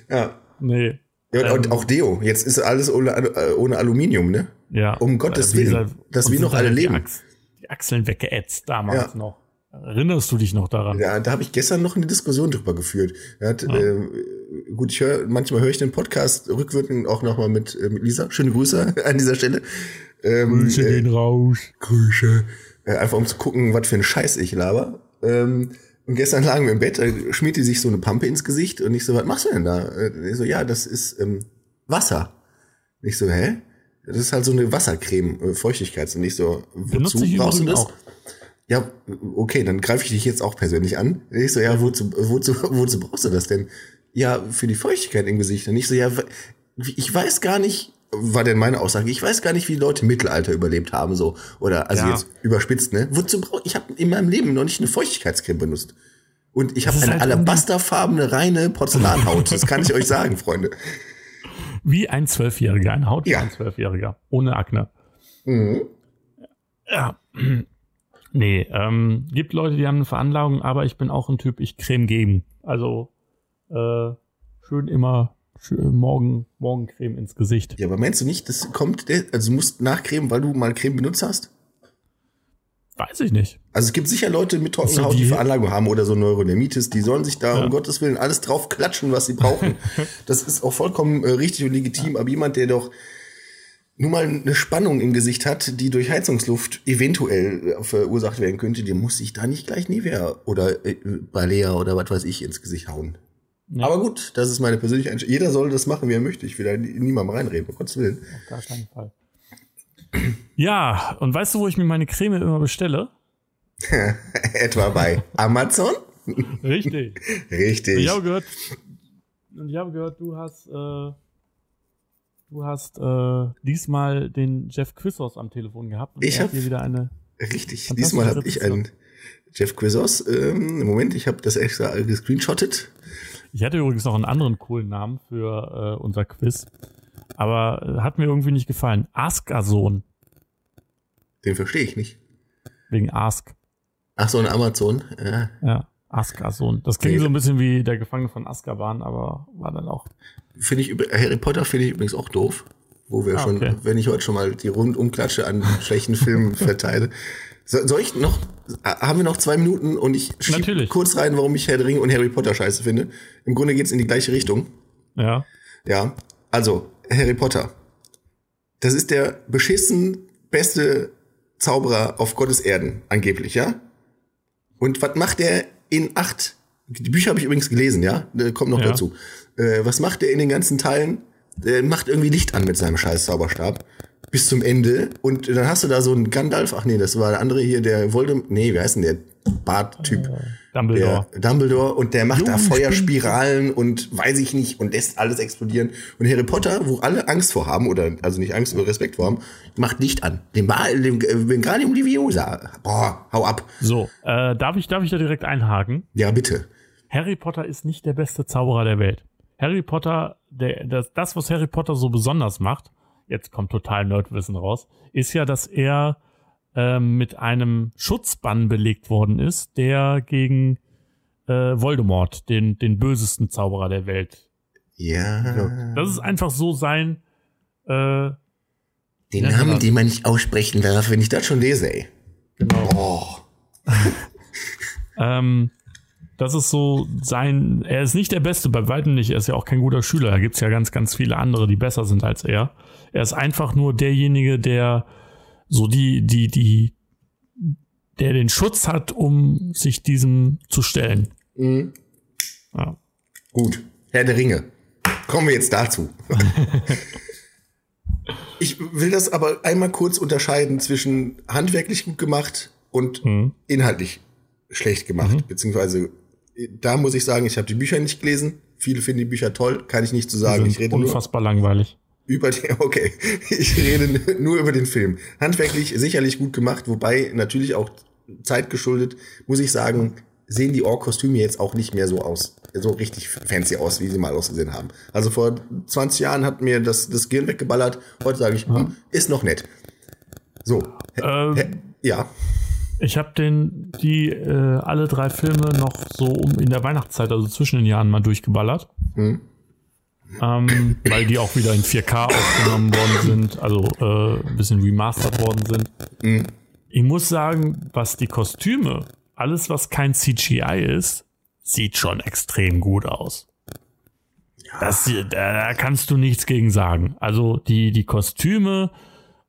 ja. Nee, ja, und ähm, auch Deo. Jetzt ist alles ohne, äh, ohne Aluminium, ne? Ja. Um Gottes Willen. Dieser, dass wir noch alle leben. Achs die Achseln weggeätzt damals ja. noch. Erinnerst du dich noch daran? Ja, da habe ich gestern noch eine Diskussion drüber geführt. Hat, ja. äh, gut, ich höre, manchmal höre ich den Podcast rückwirkend auch nochmal mit, äh, mit Lisa. Schöne Grüße an dieser Stelle. Ähm, Grüße äh, gehen raus. Grüße. Äh, einfach um zu gucken, was für ein Scheiß ich laber. Ähm, und gestern lagen wir im Bett, da schmiert die sich so eine Pampe ins Gesicht und ich so, was machst du denn da? Äh, Ich so, ja, das ist ähm, Wasser. Ich so, hä? Das ist halt so eine Wassercreme, äh, Feuchtigkeits. Und ich so, wozu ich brauchst du das? auch. Ja, okay, dann greife ich dich jetzt auch persönlich an. Ich so, ja, wozu, wozu, wozu brauchst du das denn? Ja, für die Feuchtigkeit im Gesicht. Und ich so, ja, ich weiß gar nicht, war denn meine Aussage, ich weiß gar nicht, wie Leute im Mittelalter überlebt haben, so. Oder, also Ja. jetzt überspitzt, ne? Wozu brauch ich habe in meinem Leben noch nicht eine Feuchtigkeitscreme benutzt. Und ich habe eine halt alabasterfarbene, reine Porzellanhaut. Das kann ich euch sagen, Freunde. Wie ein Zwölfjähriger, eine Haut wie Ja. ein Zwölfjähriger. Ohne Akne. Mhm. Ja. Nee, ähm, gibt Leute, die haben eine Veranlagung, aber ich bin auch ein Typ, ich Creme geben. Also äh, schön immer morgen, Morgencreme ins Gesicht. Ja, aber meinst du nicht, das kommt, der- also du musst nachcremen, weil du mal Creme benutzt hast? Weiß ich nicht. Also es gibt sicher Leute mit trockener Haut, die die- Veranlagung haben oder so Neurodermitis, die sollen sich da Ja. um Gottes Willen alles drauf klatschen, was sie brauchen. das ist auch vollkommen äh, richtig und legitim, aber jemand, der doch nur mal eine Spannung im Gesicht hat, die durch Heizungsluft eventuell äh, verursacht werden könnte, der muss sich da nicht gleich Nivea oder äh, Balea oder was weiß ich ins Gesicht hauen. Ja. Aber gut, das ist meine persönliche Einstellung. Jeder soll das machen, wie er möchte. Ich will da nie- niemandem reinreden, um Gottes Willen. Auf gar keinen Fall. Ja, und weißt du, wo ich mir meine Creme immer bestelle? Etwa bei Amazon? Richtig. Richtig. Ich habe gehört, und ich habe gehört, du hast, äh, du hast äh, diesmal den Jeff Quissos am Telefon gehabt. Ich er hab- hat dir wieder eine. Richtig. Diesmal habe ich einen Jeff Quizos. Ähm, Moment, ich habe das extra gescreenshottet. Ich hatte übrigens noch einen anderen coolen Namen für äh, unser Quiz, aber äh, hat mir irgendwie nicht gefallen. Askason Den verstehe ich nicht. wegen Ask. Ach so, ein Amazon. Ja. Ja, Askason. Das klingt Nee. so ein bisschen wie der Gefangene von Azkaban, aber war dann auch. Finde ich Harry Potter finde ich übrigens auch doof. Wo wir Ah, schon, okay. wenn ich heute schon mal die Rundumklatsche an schlechten Filmen verteile. So, soll ich noch, äh, haben wir noch zwei Minuten und ich schieb Natürlich. kurz rein, warum ich Herr der Ringe und Harry Potter scheiße finde. Im Grunde geht's in die gleiche Richtung. Ja. Ja, also Harry Potter. Das ist der beschissen beste Zauberer auf Gottes Erden, angeblich, ja? Und was macht er in acht? Die Bücher habe ich übrigens gelesen, ja? Äh, Kommt noch Ja. dazu. Äh, was macht er in den ganzen Teilen? Der macht irgendwie Licht an mit seinem scheiß Zauberstab. Bis zum Ende. Und dann hast du da so einen Gandalf. Ach nee, das war der andere hier, der Voldemort. Nee, wie heißt denn der Bart-Typ? Dumbledore. Der Dumbledore und der macht da Junge, Feuerspiralen und weiß ich nicht und lässt alles explodieren. Und Harry Potter, wo alle Angst vor haben, oder also nicht Angst, aber Respekt vor haben, macht Licht an. Den war dem, äh, Wingardium Leviosa. Boah, hau ab. So, äh, darf ich, darf ich da direkt einhaken? Ja, bitte. Harry Potter ist nicht der beste Zauberer der Welt. Harry Potter, der, das, das, was Harry Potter so besonders macht, jetzt kommt total Nerdwissen raus, ist ja, dass er ähm, mit einem Schutzbann belegt worden ist, der gegen äh, Voldemort, den, den bösesten Zauberer der Welt. Ja. Das ist einfach so sein, äh, Den Namen, genau. den man nicht aussprechen darf, wenn ich das schon lese, ey. genau. Oh. Ähm, das ist so sein, er ist nicht der Beste, bei weitem nicht, er ist ja auch kein guter Schüler, da gibt's ja ganz, ganz viele andere, die besser sind als er. Er ist einfach nur derjenige, der so die, die, die, der den Schutz hat, um sich diesem zu stellen. Mhm. Ja. Gut. Herr der Ringe. Kommen wir jetzt dazu. ich will das aber einmal kurz unterscheiden zwischen handwerklich gut gemacht und Mhm. inhaltlich schlecht gemacht. Beziehungsweise, da muss ich sagen, ich habe die Bücher nicht gelesen. Viele finden die Bücher toll, kann ich nicht zu sagen. Sind Ich rede nur unfassbar langweilig. Über den, okay, ich rede nur über den Film. Handwerklich sicherlich gut gemacht, wobei natürlich auch zeitgeschuldet, muss ich sagen, sehen die Ork-Kostüme jetzt auch nicht mehr so aus, so richtig fancy aus, wie sie mal ausgesehen haben. Also vor 20 Jahren hat mir das, das Gehirn weggeballert, heute sage ich, hm, ist noch nett. So, Ähm, ja, Ich habe den, die, äh, alle drei Filme noch so um in der Weihnachtszeit, also zwischen den Jahren mal durchgeballert. Hm. Ähm, weil die auch wieder in 4K aufgenommen worden sind, also äh, ein bisschen remastert worden sind. Hm. Ich muss sagen, was die Kostüme, alles was kein CGI ist, sieht schon extrem gut aus. Das, da, da kannst du nichts gegen sagen. Also die, die Kostüme,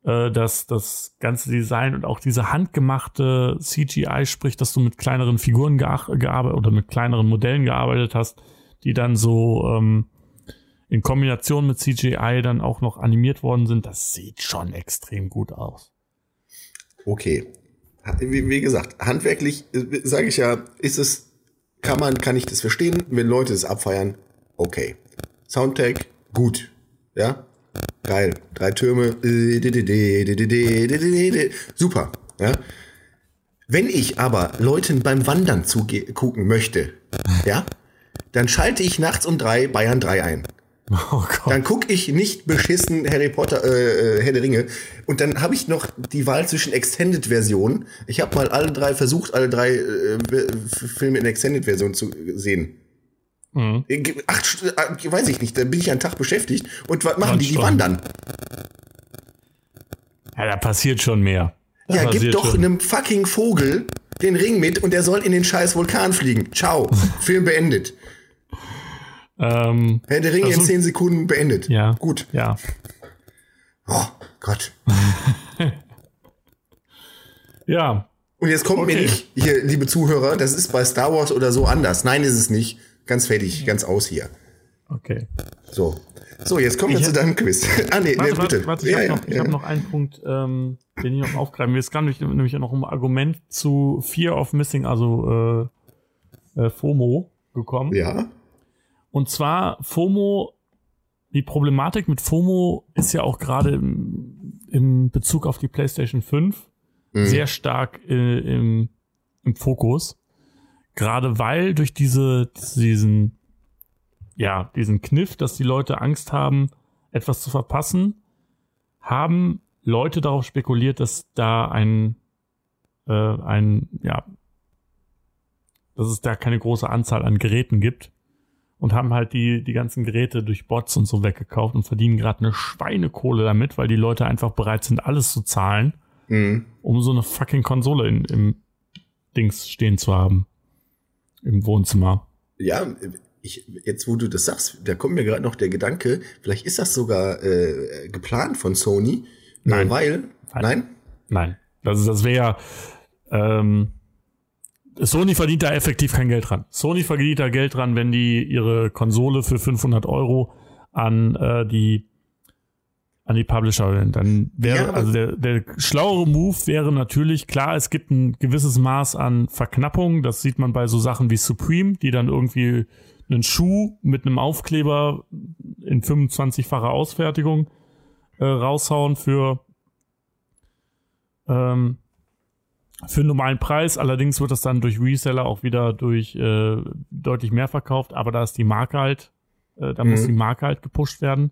äh, dass das ganze Design und auch diese handgemachte CGI, sprich, dass du mit kleineren Figuren gearbeitet oder mit kleineren Modellen gearbeitet hast, die dann so ähm, in Kombination mit CGI dann auch noch animiert worden sind, das sieht schon extrem gut aus. Okay. Wie, wie gesagt, handwerklich äh, sage ich ja, ist es, kann man, kann ich das verstehen, wenn Leute es abfeiern, okay. Soundtrack, gut. Ja, geil. Drei Türme, super. Ja. Wenn ich aber Leuten beim Wandern zugucken möchte, ja, dann schalte ich nachts um drei Bayern 3 ein. Oh dann gucke ich nicht beschissen Harry Potter, äh, äh, Herr der Ringe. Und dann habe ich noch die Wahl zwischen Extended-Versionen. Ich habe mal alle drei versucht, alle drei äh, Filme in Extended-Version zu sehen. Mhm. Acht, äh, weiß ich nicht, da bin ich einen Tag beschäftigt. Und was machen die? Die wandern. Ja, da passiert schon mehr. Da ja, gib doch schon. einem fucking Vogel den Ring mit und der soll in den scheiß Vulkan fliegen. Ciao. Film beendet. Ähm, Herr der Ringe in zehn Sekunden beendet. Ja. Gut. Ja. Oh Gott. ja. Und jetzt kommt okay. mir nicht, hier, liebe Zuhörer, das ist bei Star Wars oder so anders. Nein, ist es nicht. Ganz fertig, ganz aus hier. Okay. So. So, jetzt kommen wir zu deinem Quiz. ah, nee, warte, nee bitte. Warte, ich habe ja, noch, ja. hab noch einen Punkt, ähm, den ich noch aufgreifen will. Es kam nämlich, nämlich noch um Argument zu Fear of Missing, also äh, äh, FOMO gekommen. Ja. Und zwar FOMO, die Problematik mit FOMO ist ja auch gerade im, im Bezug auf die PlayStation 5 mhm. sehr stark äh, im, im Fokus. Gerade weil durch diese, diesen, ja, diesen Kniff, dass die Leute Angst haben, etwas zu verpassen, haben Leute darauf spekuliert, dass da ein, äh, ein, ja, dass es da keine große Anzahl an Geräten gibt und haben halt die, die ganzen Geräte durch Bots und so weggekauft und verdienen gerade eine Schweinekohle damit, weil die Leute einfach bereit sind, alles zu zahlen, mhm. um so eine fucking Konsole in, im Dings stehen zu haben. Im Wohnzimmer. Ja, ich, jetzt wo du das sagst, da kommt mir gerade noch der Gedanke, vielleicht ist das sogar äh, geplant von Sony. Nein. Weil, nein? Nein. nein. Das, das wäre ähm, Sony verdient da effektiv kein Geld dran. Sony verdient da Geld dran, wenn die ihre Konsole für 500 Euro an äh, die an die Publisher wählen. Dann wäre ja, also der, der schlauere Move wäre natürlich klar, es gibt ein gewisses Maß an Verknappung. Das sieht man bei so Sachen wie Supreme, die dann irgendwie einen Schuh mit einem Aufkleber in 25-facher Ausfertigung äh, raushauen für ähm, für einen normalen Preis. Allerdings wird das dann durch Reseller auch wieder durch äh, deutlich mehr verkauft. Aber da ist die Marke halt, äh, da mhm. muss die Marke halt gepusht werden.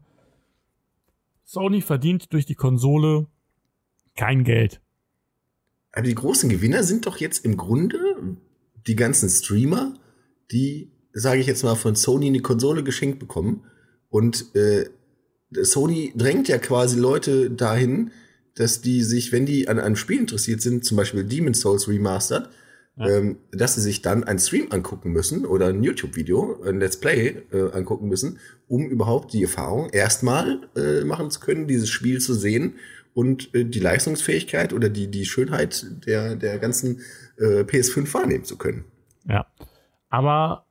Sony verdient durch die Konsole kein Geld. Aber die großen Gewinner sind doch jetzt im Grunde die ganzen Streamer, die, sage ich jetzt mal, von Sony eine Konsole geschenkt bekommen. Und äh, Sony drängt ja quasi Leute dahin, dass die sich, wenn die an einem Spiel interessiert sind, zum Beispiel Demon's Souls Remastered, ja. ähm, dass sie sich dann einen Stream angucken müssen oder ein YouTube-Video, ein Let's Play äh, angucken müssen, um überhaupt die Erfahrung erstmal äh, machen zu können, dieses Spiel zu sehen und äh, die Leistungsfähigkeit oder die, die Schönheit der, der ganzen äh, PS5 wahrnehmen zu können. Ja. Aber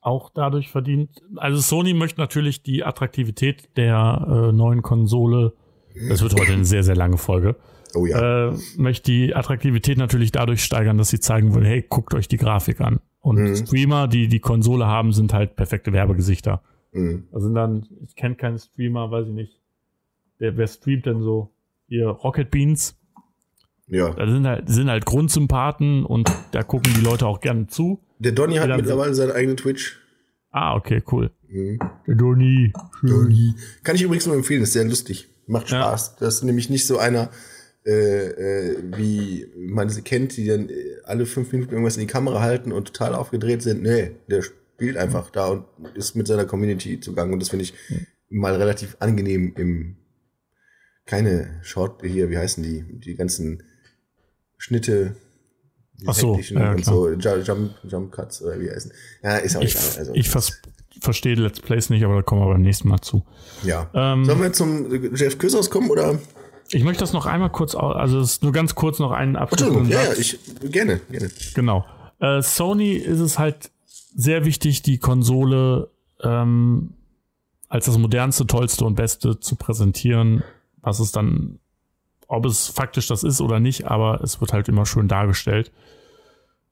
auch dadurch verdient, also Sony möchte natürlich die Attraktivität der äh, neuen Konsole das wird heute eine sehr, sehr lange Folge. Oh ja. Äh, möchte die Attraktivität natürlich dadurch steigern, dass sie zeigen wollen, hey, guckt euch die Grafik an. Und mhm. Streamer, die die Konsole haben, sind halt perfekte Werbegesichter. Mhm. Da sind dann, ich kenne keinen Streamer, weiß ich nicht. Wer, wer streamt denn so? Hier Rocket Beans. Ja. Da sind halt, sind halt Grundsympathen und da gucken die Leute auch gerne zu. Der Donny hat mittlerweile seine eigene Twitch. Ah, okay, cool. Mhm. Der Donny. Donny. Kann ich übrigens nur empfehlen, ist sehr lustig. Macht Spaß. Ja. Das ist nämlich nicht so einer, äh, äh, wie man sie kennt, die dann alle fünf Minuten irgendwas in die Kamera halten und total aufgedreht sind. Nee, der spielt einfach da und ist mit seiner Community zugange. Und das finde ich mal relativ angenehm im keine Short hier, wie heißen die? Die ganzen Schnitte, die Ach so, ja, und so Jump, Jump Cuts oder wie heißen. Ja, ist auch ich, egal. Also, ich vers verstehe Let's Plays nicht, aber da kommen wir beim nächsten Mal zu. Ja. Ähm, Sollen wir zum Jeff Küssers kommen oder? Ich möchte das noch einmal kurz, also es ist nur ganz kurz noch einen Abschluss. Ja, ja, ich gerne, gerne. Genau. Äh, Sony ist es halt sehr wichtig, die Konsole ähm, als das modernste, tollste und beste zu präsentieren, was es dann, ob es faktisch das ist oder nicht, aber es wird halt immer schön dargestellt.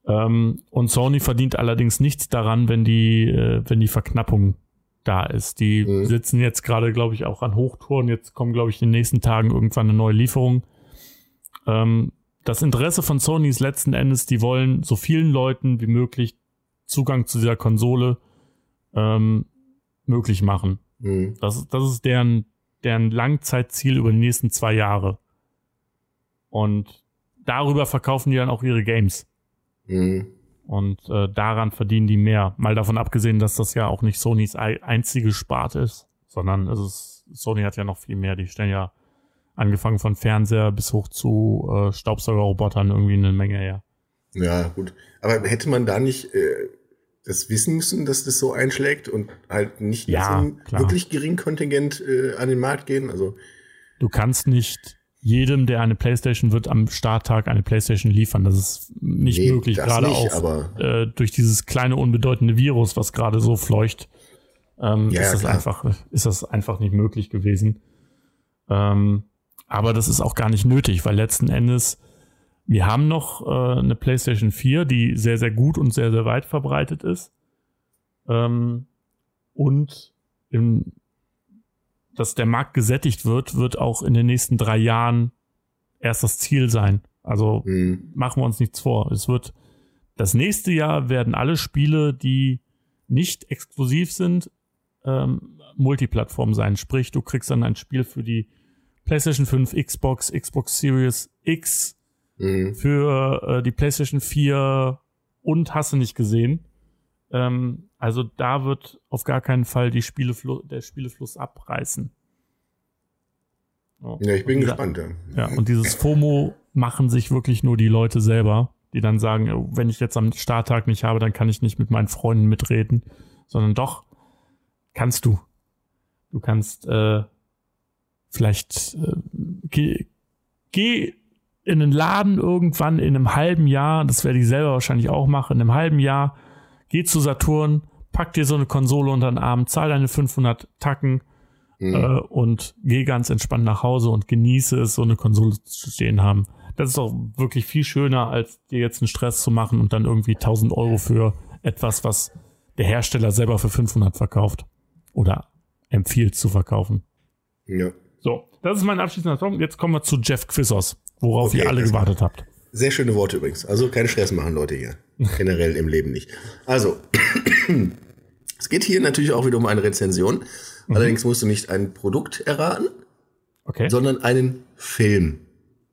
Ähm, und Sony verdient allerdings nichts daran, wenn die, äh, wenn die Verknappung da ist. Die mhm. sitzen jetzt gerade, glaube ich, auch an Hochtouren. Jetzt kommen, glaube ich, in den nächsten Tagen irgendwann eine neue Lieferung. Ähm, das Interesse von Sony ist letzten Endes, die wollen so vielen Leuten wie möglich Zugang zu dieser Konsole ähm, möglich machen. Mhm. Das, das ist deren, deren Langzeitziel über die nächsten zwei Jahre. Und darüber verkaufen die dann auch ihre Games. Mhm. Und äh, daran verdienen die mehr. Mal davon abgesehen, dass das ja auch nicht Sonys einzige Sparte ist, sondern es ist, Sony hat ja noch viel mehr. Die stellen ja angefangen von Fernseher bis hoch zu äh, Staubsaugerrobotern irgendwie eine Menge her. Ja, gut. Aber hätte man da nicht äh, das wissen müssen, dass das so einschlägt und halt nicht ja, so wirklich geringen Kontingent äh, an den Markt gehen? Also du kannst nicht jedem, der eine PlayStation wird, am Starttag eine PlayStation liefern. Das ist nicht nee, möglich, gerade auch äh, durch dieses kleine unbedeutende Virus, was gerade so fleucht, ähm, ja, ist, das einfach, ist das einfach nicht möglich gewesen. Ähm, aber das ist auch gar nicht nötig, weil letzten Endes wir haben noch äh, eine PlayStation 4, die sehr, sehr gut und sehr, sehr weit verbreitet ist. Ähm, und im dass der Markt gesättigt wird, wird auch in den nächsten drei Jahren erst das Ziel sein. Also mhm. machen wir uns nichts vor. Es wird das nächste Jahr werden alle Spiele, die nicht exklusiv sind, ähm, Multiplattform sein. Sprich, du kriegst dann ein Spiel für die PlayStation 5, Xbox, Xbox Series X, mhm. für äh, die PlayStation 4 und hast du nicht gesehen. Ähm, also da wird auf gar keinen Fall die Spieleflu der Spielefluss abreißen. Oh. Ja, ich bin dieser, gespannt. Ja. ja, und dieses FOMO machen sich wirklich nur die Leute selber, die dann sagen, oh, wenn ich jetzt am Starttag nicht habe, dann kann ich nicht mit meinen Freunden mitreden, sondern doch kannst du. Du kannst äh, vielleicht äh, geh, geh in einen Laden irgendwann in einem halben Jahr, das werde ich selber wahrscheinlich auch machen, in einem halben Jahr geh zu Saturn, pack dir so eine Konsole unter den Arm, zahl deine 500 Tacken mhm. äh, und geh ganz entspannt nach Hause und genieße es, so eine Konsole zu stehen haben. Das ist doch wirklich viel schöner, als dir jetzt einen Stress zu machen und dann irgendwie 1000 Euro für etwas, was der Hersteller selber für 500 verkauft oder empfiehlt zu verkaufen. Ja. So, das ist mein abschließender Song. Jetzt kommen wir zu Jeff Quizos, worauf okay, ihr alle gewartet habt. Sehr schöne Worte übrigens. Also keine Stress machen, Leute hier. Generell im Leben nicht. Also, es geht hier natürlich auch wieder um eine Rezension. Mhm. Allerdings musst du nicht ein Produkt erraten, okay. sondern einen Film.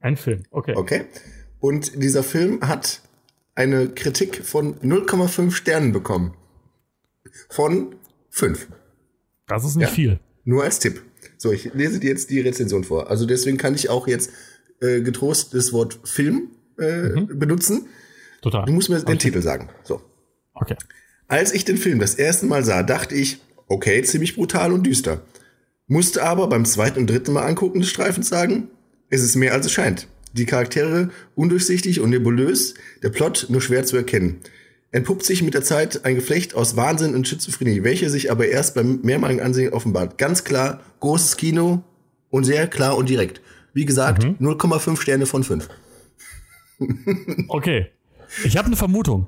Ein Film, okay. Okay. Und dieser Film hat eine Kritik von 0,5 Sternen bekommen. Von 5. Das ist nicht ja? viel. Nur als Tipp. So, ich lese dir jetzt die Rezension vor. Also deswegen kann ich auch jetzt äh, getrost das Wort Film äh, mhm. benutzen. Total. Du musst mir den. Titel sagen. So. Okay. Als ich den Film das erste Mal sah, dachte ich, okay, ziemlich brutal und düster. Musste aber beim zweiten und dritten Mal angucken des Streifens sagen, es ist mehr als es scheint. Die Charaktere undurchsichtig und nebulös, der Plot nur schwer zu erkennen. Entpuppt sich mit der Zeit ein Geflecht aus Wahnsinn und Schizophrenie, welche sich aber erst beim mehrmaligen Ansehen offenbart. Ganz klar, großes Kino und sehr klar und direkt. Wie gesagt, mhm. 0,5 Sterne von 5. okay. Ich habe eine Vermutung.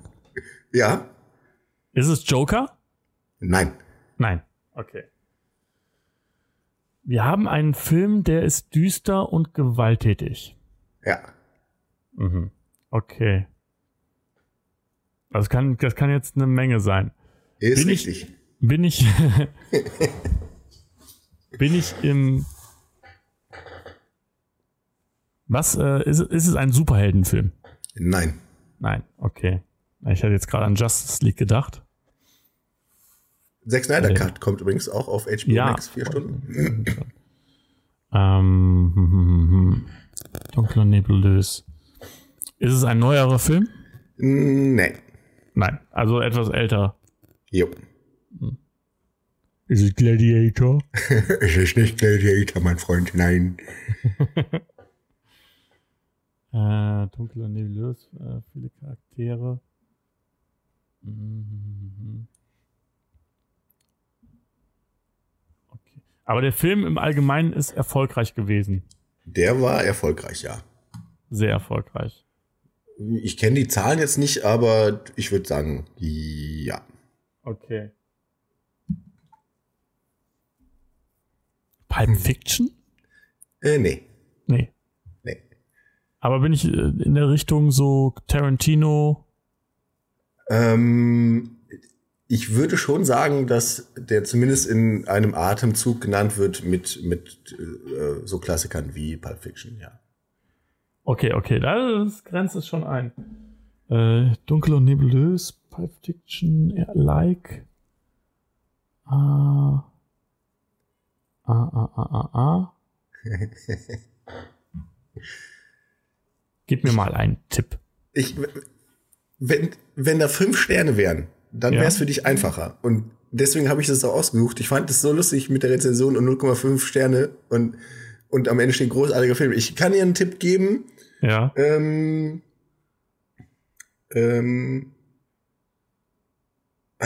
Ja. Ist es Joker? Nein. Nein. Okay. Wir haben einen Film, der ist düster und gewalttätig. Ja. Mhm. Okay. Das kann, das kann jetzt eine Menge sein. Ist bin richtig. Ich, bin ich, bin ich im, was, äh, ist, ist es ein Superheldenfilm? Nein. Nein, okay. Ich hatte jetzt gerade an Justice League gedacht. Zack Snyder äh, Cut kommt übrigens auch auf HBO ja. Max, vier Stunden. ähm, hm, hm, hm, Dunkler nebulös. Ist es ein neuerer Film? Nee. Nein, also etwas älter. Jo. Ist es Gladiator? es ist nicht Gladiator, mein Freund, nein. äh, dunkel und nebulös, äh, viele Charaktere. Mhm. Okay. Aber der Film im Allgemeinen ist erfolgreich gewesen. Der war erfolgreich, ja. Sehr erfolgreich. Ich kenne die Zahlen jetzt nicht, aber ich würde sagen, ja. Okay. Pulp Fiction? Äh, nee. Nee. Nee. Aber bin ich äh, in der Richtung so Tarantino? Ähm, ich würde schon sagen, dass der zumindest in einem Atemzug genannt wird mit, mit äh, so Klassikern wie Pulp Fiction, ja. Okay, okay, das grenzt es schon ein. Äh, dunkel und nebulös, Pulp Fiction, like. Ah. Ah, ah, ah, ah, ah. Gib mir mal einen Tipp. Ich, wenn, wenn da fünf Sterne wären, dann wäre es für dich einfacher. Und deswegen habe ich das auch ausgesucht. Ich fand es so lustig mit der Rezension und 0,5 Sterne und, und am Ende steht großartiger Film. Ich kann dir einen Tipp geben. Ja. Ähm, ähm,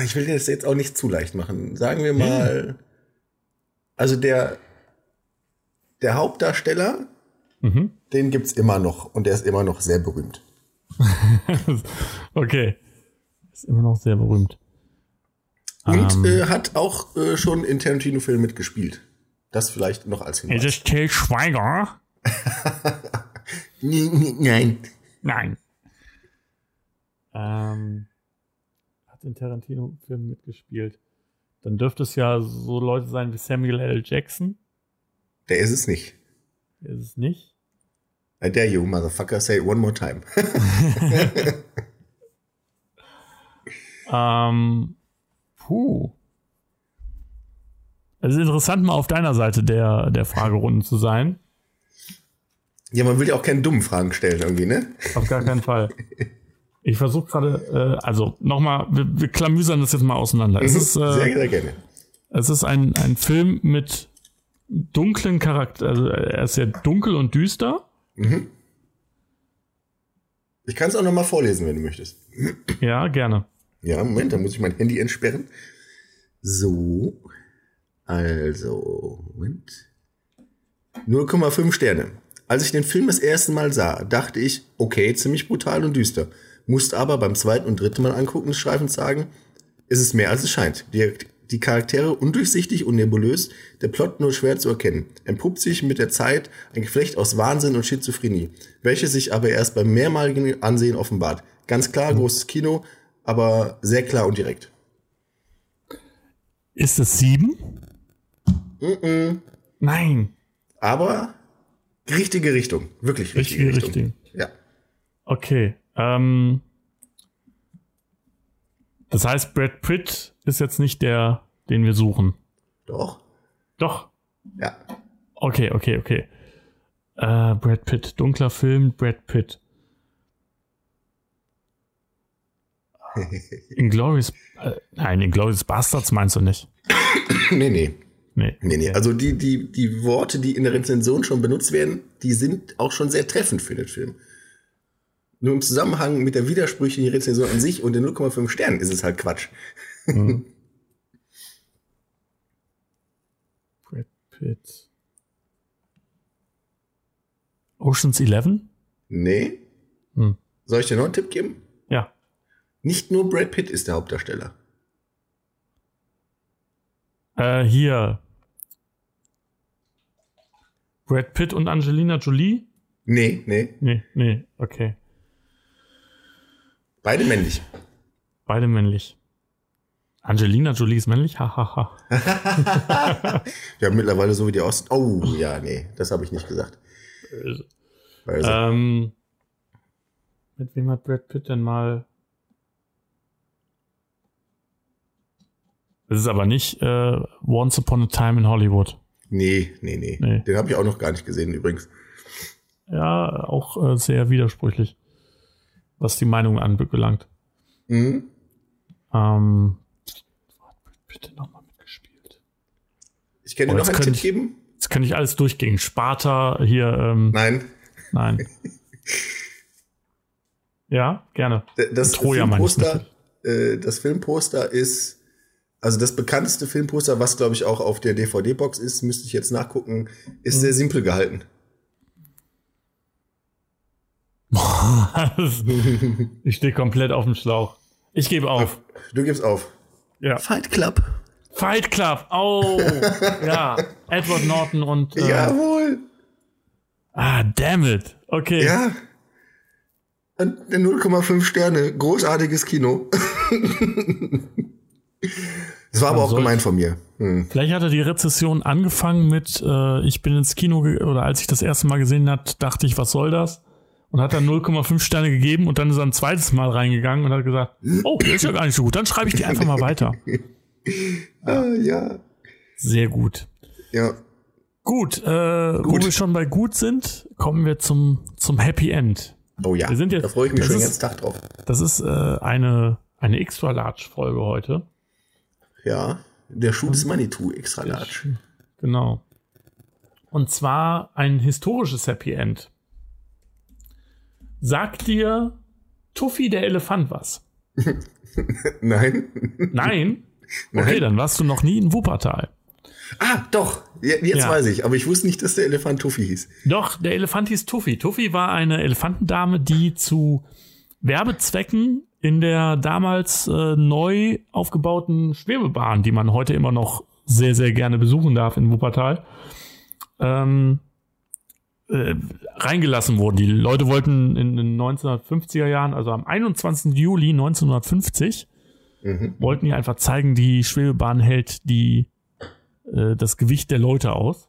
ich will dir das jetzt auch nicht zu leicht machen. Sagen wir mal, also der, der Hauptdarsteller, mhm. Den gibt's immer noch und der ist immer noch sehr berühmt. okay. Ist immer noch sehr berühmt. Und um, ähm. äh, hat auch äh, schon in Tarantino-Filmen mitgespielt. Das vielleicht noch als Hinweis. Ist es Till Schweiger? Nein. Nein. Ähm, hat in Tarantino-Filmen mitgespielt. Dann dürfte es ja so Leute sein wie Samuel L. Jackson. Der ist es nicht. Der ist es nicht. I dare you, motherfucker, say it one more time. ähm, puh. Es ist interessant, mal auf deiner Seite der, der Fragerunden zu sein. Ja, man will ja auch keine dummen Fragen stellen irgendwie, ne? Auf gar keinen Fall. Ich versuche gerade, äh, also nochmal, wir, wir klamüsern das jetzt mal auseinander. Mhm, es ist, äh, sehr, sehr gerne. Es ist ein, ein Film mit dunklen Charakter, also er ist sehr dunkel und düster. Mhm. Ich kann es auch nochmal vorlesen, wenn du möchtest. Ja, gerne. Ja, Moment, dann muss ich mein Handy entsperren. So. Also, Moment. 0,5 Sterne. Als ich den Film das erste Mal sah, dachte ich, okay, ziemlich brutal und düster musste aber beim zweiten und dritten Mal angucken des Streifens sagen, ist es mehr als es scheint. Die, die Charaktere undurchsichtig und nebulös, der Plot nur schwer zu erkennen. Entpuppt sich mit der Zeit ein Geflecht aus Wahnsinn und Schizophrenie, welches sich aber erst beim mehrmaligen Ansehen offenbart. Ganz klar, großes Kino, aber sehr klar und direkt. Ist es sieben? Mm -mm. Nein. Aber richtige Richtung. Wirklich richtige, richtige Richtung. Richtung. Ja. Okay. Ähm, das heißt, Brad Pitt ist jetzt nicht der, den wir suchen. Doch. Doch. Ja. Okay, okay, okay. Äh, Brad Pitt, dunkler Film, Brad Pitt. Inglourious, äh, nein, Inglourious Bastards meinst du nicht? nee, nee. Nee. Nee, nee. Also die, die, die Worte, die in der Rezension schon benutzt werden, die sind auch schon sehr treffend für den Film. Nur im Zusammenhang mit der widersprüchlichen Rezension an sich und den 0,5 Sternen ist es halt Quatsch. Mhm. Brad Pitt. Oceans 11? Nee. Hm. Soll ich dir noch einen Tipp geben? Ja. Nicht nur Brad Pitt ist der Hauptdarsteller. Äh, hier. Brad Pitt und Angelina Jolie? Nee, nee. Nee, nee, okay. Beide männlich. Beide männlich. Angelina Jolie ist männlich? Hahaha. ja, mittlerweile so wie die Ost. Oh, ja, nee, das habe ich nicht gesagt. Also. Ähm, mit wem hat Brad Pitt denn mal. Das ist aber nicht äh, Once Upon a Time in Hollywood. Nee, nee, nee. nee. Den habe ich auch noch gar nicht gesehen übrigens. Ja, auch äh, sehr widersprüchlich was die Meinung anbelangt. Mhm. Ähm, bitte nochmal mitgespielt. Ich kann dir Oh, noch jetzt einen könnte Tipp ich- geben. Jetzt kann ich alles durchgehen. Sparta hier, ähm, Nein. nein. ja, gerne. D- Das Troja Filmposter, äh, das Filmposter ist, also das bekannteste Filmposter, was glaube ich auch auf der DVD-Box ist, müsste ich jetzt nachgucken, Mhm. ist sehr simpel gehalten. ich stehe komplett auf dem Schlauch. Ich gebe auf. Du gibst auf. Ja. Fight Club. Fight Club. Oh, ja. Edward Norton und. Äh, Jawohl. Ah, damn it. Okay. Ja. Und 0,5 Sterne. Großartiges Kino. Das war aber auch gemein von mir. Hm. Vielleicht hat er die Rezession angefangen mit, äh, ich bin ins Kino, oder als ich das erste Mal gesehen hat, dachte ich, was soll das? Und hat dann 0,5 Sterne gegeben und dann ist er ein zweites Mal reingegangen und hat gesagt, oh, der ist ja gar nicht so gut, dann schreibe ich die einfach mal weiter. Ah, ja. Sehr gut. Ja. Gut, äh, wo Gut. wir schon bei gut sind, kommen wir zum, zum Happy End. Oh ja. Wir sind jetzt- da freue ich mich schon ist- ganzen Tag drauf. Das ist äh, eine, eine Extra-Large-Folge heute. Ja. Der Schuh des Manitou, extra large. Genau. Und zwar ein historisches Happy End. Sagt dir Tuffy der Elefant was? Nein. Nein? Okay, Nein. dann warst du noch nie in Wuppertal. Ah, doch. Je- Jetzt Ja. weiß ich. Aber ich wusste nicht, dass der Elefant Tuffy hieß. Doch, der Elefant hieß Tuffy. Tuffy war eine Elefantendame, die zu Werbezwecken in der damals äh, neu aufgebauten Schwebebahn, die man heute immer noch sehr, sehr gerne besuchen darf in Wuppertal, ähm, äh, reingelassen wurden. Die Leute wollten in den 1950er Jahren, also am 21. Juli 1950, Mhm. wollten die einfach zeigen, die Schwebebahn hält die, äh, das Gewicht der Leute aus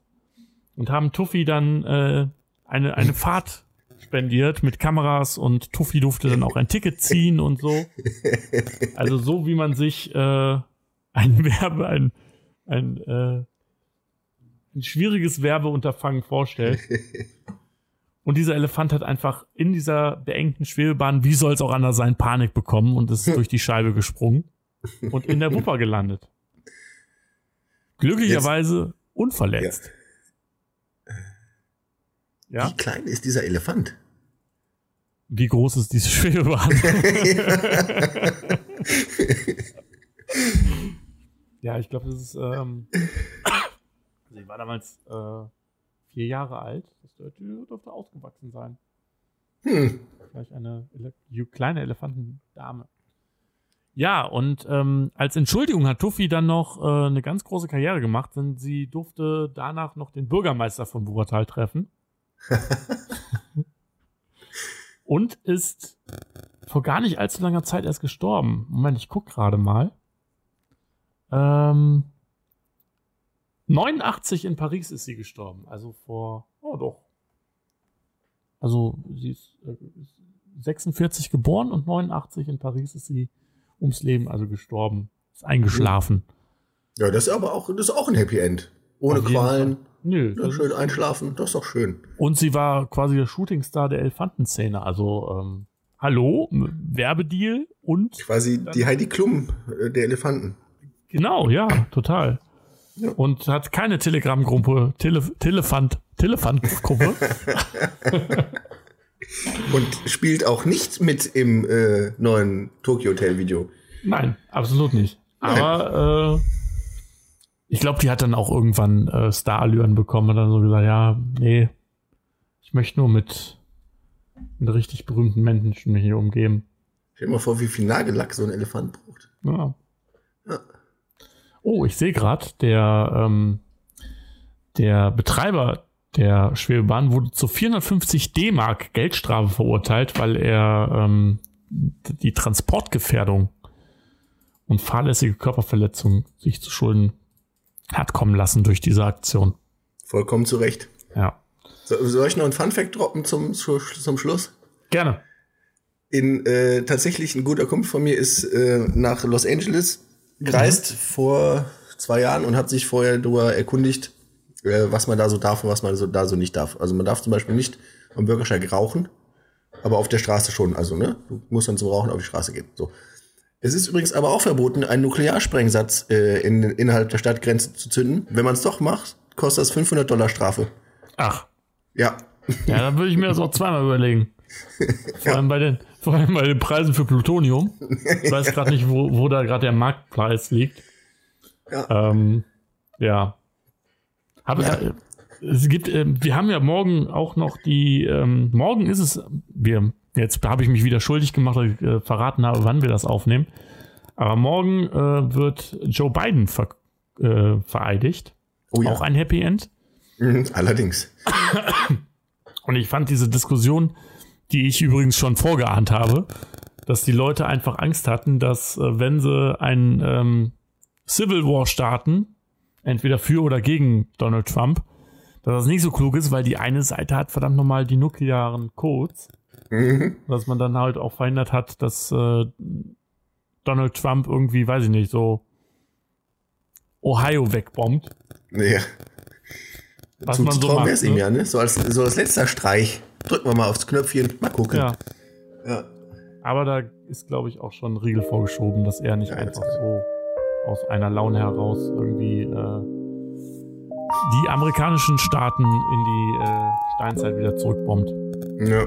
und haben Tuffy dann äh, eine, eine Fahrt spendiert mit Kameras und Tuffy durfte dann auch ein Ticket ziehen und so. Also so wie man sich äh, ein Werbe, ein, ein, äh, ein schwieriges Werbeunterfangen vorstellt. Und dieser Elefant hat einfach in dieser beengten Schwebebahn, wie soll es auch anders sein, Panik bekommen und ist durch die Scheibe gesprungen und in der Wupper gelandet. Glücklicherweise unverletzt. Ja. Wie klein ist dieser Elefant? Wie groß ist diese Schwebebahn? ja, ich glaube, das ist. Ähm, also ich war damals äh, vier Jahre alt. Das dürfte, dürfte ausgewachsen sein. Hm. Vielleicht eine Ele kleine Elefantendame. Ja, und ähm, als Entschuldigung hat Tuffy dann noch äh, eine ganz große Karriere gemacht, denn sie durfte danach noch den Bürgermeister von Wuppertal treffen. und ist vor gar nicht allzu langer Zeit erst gestorben. Moment, ich guck gerade mal. Ähm, 89 in Paris ist sie gestorben. Also vor, oh doch. Also sie ist äh, 46 geboren und 89 in Paris ist sie ums Leben also gestorben. Ist eingeschlafen. Ja, das ist aber auch, das ist auch ein Happy End. Ohne Qualen. Fall. Nö. Ja, schön einschlafen, das ist doch schön. Und sie war quasi der Shootingstar der Elefantenszene. Also, ähm, hallo, Werbedeal und Quasi die Heidi Klum äh, der Elefanten. genau, ja, total. Ja. Und hat keine Telegram-Gruppe, Tele Telefant, Telefant-Gruppe. Und spielt auch nicht mit im äh, neuen Tokyo Hotel Video. Nein, absolut nicht. Aber äh, ich glaube, die hat dann auch irgendwann äh, Starallüren bekommen und dann so gesagt, ja, nee, ich möchte nur mit, mit richtig berühmten Menschen mich hier umgeben. Stell dir mal vor, wie viel Nagellack so ein Elefant braucht. Ja. Ja. Oh, ich sehe gerade, der, ähm, der Betreiber der Schwebebahn wurde zu 450 D-Mark Geldstrafe verurteilt, weil er ähm, die Transportgefährdung und fahrlässige Körperverletzung sich zu Schulden hat kommen lassen durch diese Aktion. Vollkommen zu Recht. Ja. So, soll ich noch einen Funfact droppen zum, zu- zum Schluss? Gerne. In äh, tatsächlich ein guter Kumpel von mir ist äh, nach Los Angeles gereist vor zwei Jahren und hat sich vorher darüber erkundigt, äh, was man da so darf und was man so, da so nicht darf. Also man darf zum Beispiel nicht am Bürgersteig rauchen, aber auf der Straße schon. Also ne, du musst dann zum Rauchen auf die Straße gehen. So. Es ist übrigens aber auch verboten, einen Nuklearsprengsatz äh, in, innerhalb der Stadtgrenze zu zünden. Wenn man es doch macht, kostet das 500 Dollar Strafe. Ach. Ja. Ja, dann würde ich mir das auch zweimal überlegen. Vor, allem bei den, vor allem bei den Preisen für Plutonium. Ich weiß gerade nicht, wo, wo da gerade der Marktpreis liegt. Ja. Ähm, ja. Hab, Ja. äh, Es gibt, äh, wir haben ja morgen auch noch die, ähm, morgen ist es, wir, jetzt habe ich mich wieder schuldig gemacht, dass ich äh, verraten habe, wann wir das aufnehmen. Aber morgen äh, wird Joe Biden ver, äh, vereidigt. Oh ja. Auch ein Happy End. Mhm, allerdings. Und ich fand diese Diskussion, die ich übrigens schon vorgeahnt habe, dass die Leute einfach Angst hatten, dass äh, wenn sie ein ähm, Civil War starten, entweder für oder gegen Donald Trump, dass das nicht so klug ist, weil die eine Seite hat verdammt nochmal die nuklearen Codes, Mhm. dass man dann halt auch verhindert hat, dass äh, Donald Trump irgendwie, weiß ich nicht, so Ohio wegbombt. Ja. Was man so macht, wär's ihm ne? ja, ne? So als, so als letzter Streich. Drücken wir mal aufs Knöpfchen. Mal gucken. Ja. Ja. Aber da ist, glaube ich, auch schon ein Riegel vorgeschoben, dass er nicht Ja, einfach so aus einer Laune heraus irgendwie äh, die amerikanischen Staaten in die äh, Steinzeit wieder zurückbombt. ja.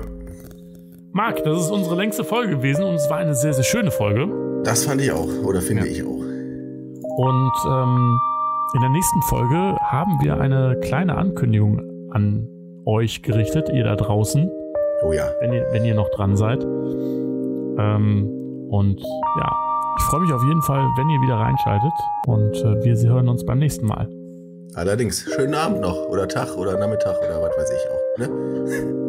Marc, das ist unsere längste Folge gewesen und es war eine sehr, sehr schöne Folge. Das fand ich auch. Oder finde Ja. ich auch. Und ähm, in der nächsten Folge haben wir eine kleine Ankündigung an euch gerichtet, ihr da draußen. Oh ja. wenn ihr, wenn ihr noch dran seid. Ähm, und ja, ich freue mich auf jeden Fall, wenn ihr wieder reinschaltet. Und äh, wir hören uns beim nächsten Mal. Allerdings. Schönen Abend noch. Oder Tag oder Nachmittag oder was weiß ich auch. Ne?